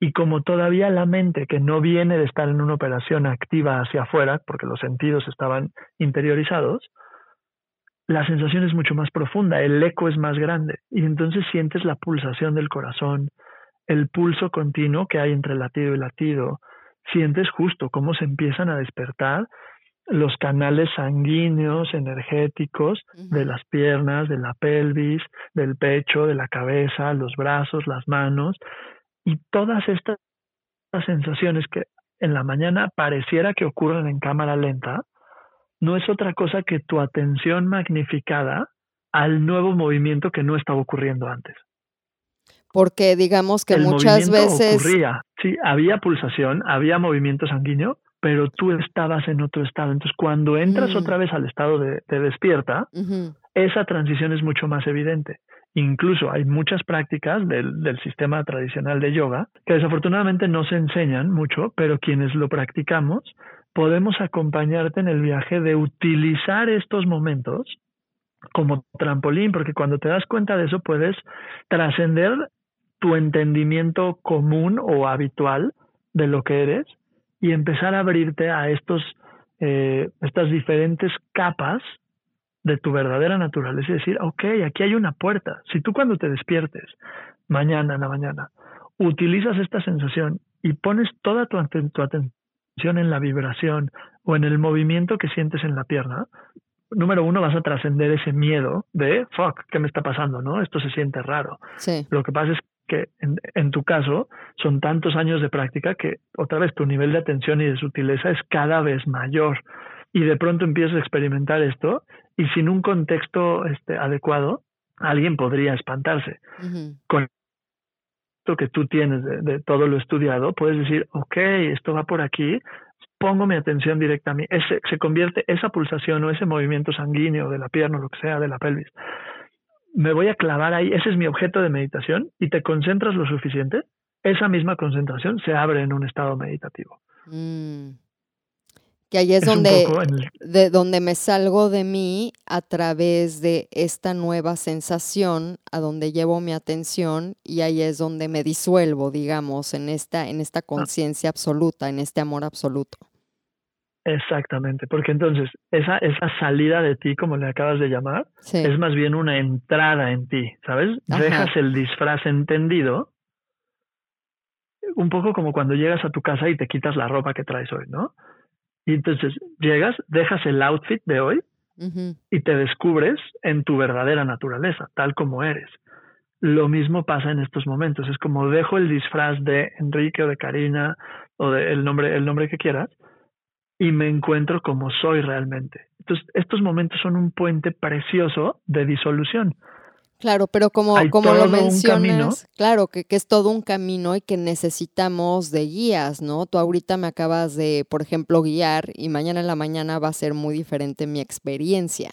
Speaker 4: Y como todavía la mente, que no viene de estar en una operación activa hacia afuera, porque los sentidos estaban interiorizados, la sensación es mucho más profunda, el eco es más grande. Y entonces sientes la pulsación del corazón, el pulso continuo que hay entre latido y latido, sientes justo cómo se empiezan a despertar los canales sanguíneos, energéticos de las piernas, de la pelvis, del pecho, de la cabeza, los brazos, las manos, y todas estas sensaciones que en la mañana pareciera que ocurren en cámara lenta, no es otra cosa que tu atención magnificada al nuevo movimiento que no estaba ocurriendo antes
Speaker 3: porque digamos que muchas veces...
Speaker 4: Ocurría. Sí, había pulsación, había movimiento sanguíneo, pero tú estabas en otro estado. Entonces, cuando entras mm. otra vez al estado de, despierta, esa transición es mucho más evidente. Incluso hay muchas prácticas del, del, sistema tradicional de yoga que desafortunadamente no se enseñan mucho, pero quienes lo practicamos podemos acompañarte en el viaje de utilizar estos momentos como trampolín, porque cuando te das cuenta de eso puedes trascender tu entendimiento común o habitual de lo que eres y empezar a abrirte a estos, eh, estas diferentes capas de tu verdadera naturaleza y decir, ok, aquí hay una puerta. Si tú cuando te despiertes, mañana en la mañana, utilizas esta sensación y pones toda tu, tu atención en la vibración o en el movimiento que sientes en la pierna, número uno, vas a trascender ese miedo de, fuck, ¿qué me está pasando? ¿No? Esto se siente raro.
Speaker 3: Sí.
Speaker 4: Lo que pasa es que en, tu caso son tantos años de práctica que otra vez tu nivel de atención y de sutileza es cada vez mayor y de pronto empiezas a experimentar esto y sin un contexto este, adecuado alguien podría espantarse. Con esto que tú tienes de, todo lo estudiado, puedes decir, ok, esto va por aquí, pongo mi atención directamente, ese, se convierte esa pulsación o ese movimiento sanguíneo de la pierna o lo que sea, de la pelvis, me voy a clavar ahí, ese es mi objeto de meditación, y te concentras lo suficiente, esa misma concentración se abre en un estado meditativo.
Speaker 3: Mm. Que ahí es, donde, de donde me salgo de mí a través de esta nueva sensación, a donde llevo mi atención, y ahí es donde me disuelvo, digamos, en esta, en esta ah. conciencia absoluta, en este amor absoluto.
Speaker 4: Exactamente, porque entonces esa, esa salida de ti, como le acabas de llamar, es más bien una entrada en ti, ¿sabes? Dejas el disfraz entendido, un poco como cuando llegas a tu casa y te quitas la ropa que traes hoy, ¿no? Y entonces llegas, dejas el outfit de hoy, y te descubres en tu verdadera naturaleza, tal como eres. Lo mismo pasa en estos momentos. Es como dejo el disfraz de Enrique o de Karina o de el nombre, el nombre que quieras y me encuentro como soy realmente. Entonces, estos momentos son un puente precioso de disolución.
Speaker 3: Claro, pero como, como lo mencionas, claro, que, que, es todo un camino y que necesitamos de guías, ¿no? Tú ahorita me acabas de, por ejemplo, guiar y mañana en la mañana va a ser muy diferente mi experiencia.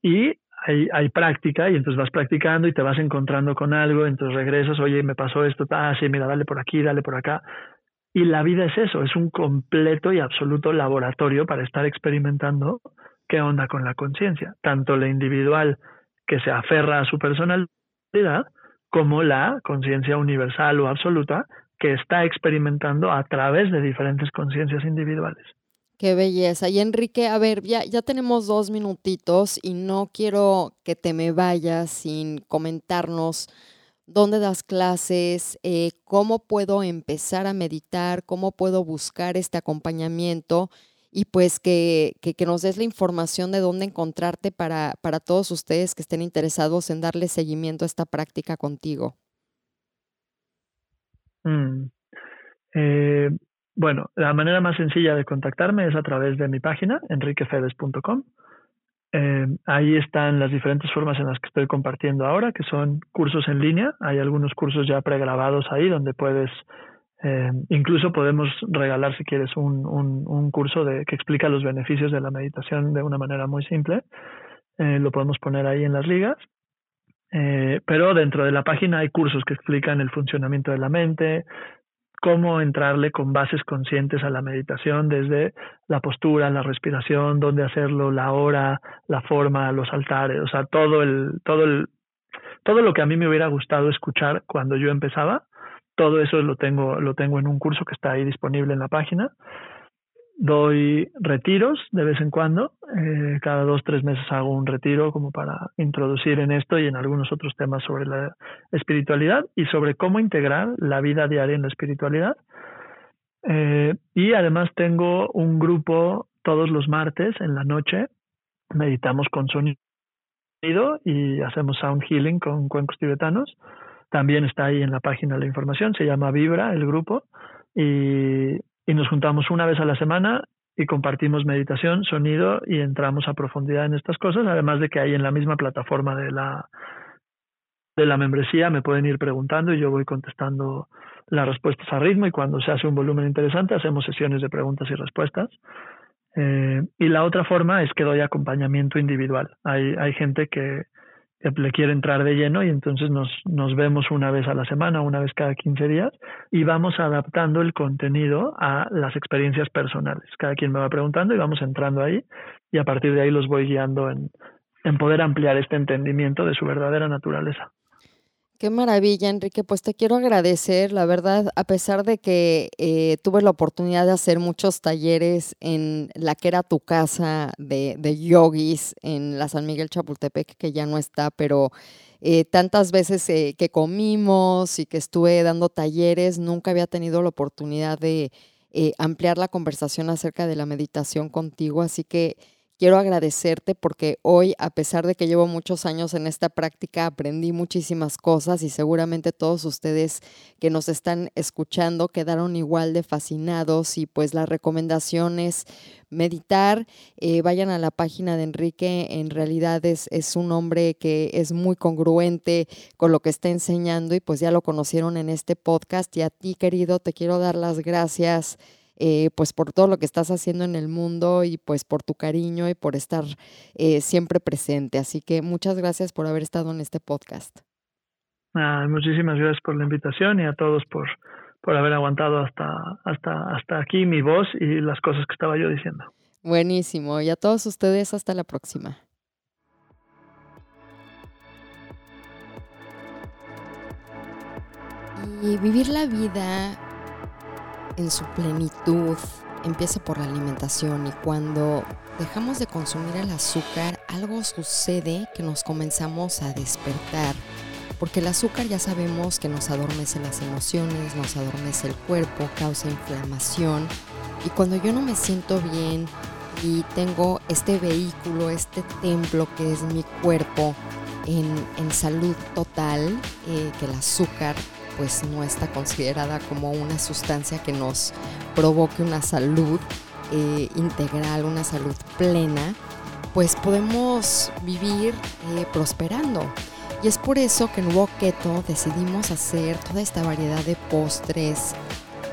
Speaker 4: Y hay, hay práctica y entonces vas practicando y te vas encontrando con algo, entonces regresas, oye, me pasó esto, ah, sí, mira, dale por aquí, dale por acá. Y la vida es eso, es un completo y absoluto laboratorio para estar experimentando qué onda con la conciencia, tanto la individual que se aferra a su personalidad como la conciencia universal o absoluta que está experimentando a través de diferentes conciencias individuales.
Speaker 3: Qué belleza. Y Enrique, a ver, ya, tenemos dos minutitos y no quiero que te me vayas sin comentarnos dónde das clases, eh, cómo puedo empezar a meditar, cómo puedo buscar este acompañamiento y pues que, que, nos des la información de dónde encontrarte para, para todos ustedes que estén interesados en darle seguimiento a esta práctica contigo.
Speaker 4: Mm. Eh, bueno, la manera más sencilla de contactarme es a través de mi página, enriquefedes.com. Eh, ahí están las diferentes formas en las que estoy compartiendo ahora, que son cursos en línea. Hay algunos cursos ya pregrabados ahí donde puedes eh, incluso podemos regalar, si quieres, un, curso de, que explica los beneficios de la meditación de una manera muy simple. Eh, lo podemos poner ahí en las ligas. Eh, pero dentro de la página hay cursos que explican el funcionamiento de la mente, cómo entrarle con bases conscientes a la meditación, desde la postura, la respiración, dónde hacerlo, la hora, la forma, los altares, o sea, todo el, todo el, todo lo que a mí me hubiera gustado escuchar cuando yo empezaba, todo eso lo tengo, lo tengo en un curso que está ahí disponible en la página. Doy retiros de vez en cuando. Eh, cada dos, tres meses hago un retiro como para introducir en esto y en algunos otros temas sobre la espiritualidad y sobre cómo integrar la vida diaria en la espiritualidad. Eh, y además tengo un grupo todos los martes en la noche. Meditamos con sonido y hacemos sound healing con cuencos tibetanos también está ahí en la página la información, se llama Vibra el grupo y, nos juntamos una vez a la semana y compartimos meditación, sonido y entramos a profundidad en estas cosas, además de que ahí en la misma plataforma de la de la membresía me pueden ir preguntando y yo voy contestando las respuestas a ritmo y cuando se hace un volumen interesante hacemos sesiones de preguntas y respuestas. Eh, y la otra forma es que doy acompañamiento individual. Hay, hay gente que, le quiere entrar de lleno y entonces nos, nos vemos una vez a la semana, una vez cada 15 días y vamos adaptando el contenido a las experiencias personales. Cada quien me va preguntando y vamos entrando ahí y a partir de ahí los voy guiando en, en poder ampliar este entendimiento de su verdadera naturaleza.
Speaker 3: Qué maravilla, Enrique. Pues te quiero agradecer, la verdad, a pesar de que eh, tuve la oportunidad de hacer muchos talleres en la que era tu casa de, de yogis en la San Miguel Chapultepec, que ya no está, pero eh, tantas veces eh, que comimos y que estuve dando talleres, nunca había tenido la oportunidad de ampliar la conversación acerca de la meditación contigo. Así que quiero agradecerte porque hoy, a pesar de que llevo muchos años en esta práctica, aprendí muchísimas cosas y seguramente todos ustedes que nos están escuchando quedaron igual de fascinados y pues la recomendación es meditar, eh, vayan a la página de Enrique, en realidad es, es un hombre que es muy congruente con lo que está enseñando y pues ya lo conocieron en este podcast y a ti querido te quiero dar las gracias eh, pues por todo lo que estás haciendo en el mundo y pues por tu cariño y por estar eh, siempre presente. Así que muchas gracias por haber estado en este podcast.
Speaker 4: Ah, muchísimas gracias por la invitación y a todos por, por haber aguantado hasta, hasta, hasta aquí mi voz y las cosas que estaba yo diciendo.
Speaker 3: Buenísimo. Y a todos ustedes hasta la próxima. Y vivir la vida en su plenitud empieza por la alimentación y cuando dejamos de consumir el azúcar, algo sucede que nos comenzamos a despertar. Porque el azúcar ya sabemos que nos adormece las emociones, nos adormece el cuerpo, causa inflamación. Y cuando yo no me siento bien y tengo este vehículo, este templo que es mi cuerpo en, salud total, eh, que el azúcar pues no está considerada como una sustancia que nos provoque una salud eh, integral, una salud plena, pues podemos vivir eh, prosperando. Y es por eso que en Nuevo decidimos hacer toda esta variedad de postres,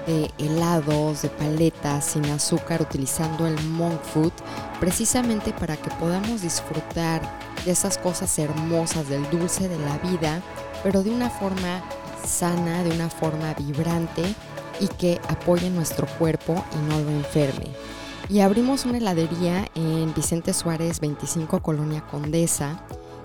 Speaker 3: de helados, de paletas sin azúcar utilizando el monk food, precisamente para que podamos disfrutar de esas cosas hermosas del dulce de la vida, pero de una forma sana, de una forma vibrante y que apoye nuestro cuerpo y no lo enferme. Y abrimos una heladería en Vicente Suárez 25 Colonia Condesa.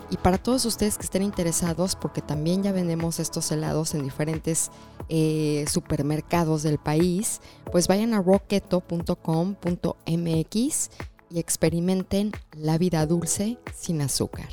Speaker 3: Y para todos ustedes que estén interesados, porque también ya vendemos estos helados en diferentes eh, supermercados del país, pues vayan a rocketo.com.mx y experimenten la vida dulce sin azúcar.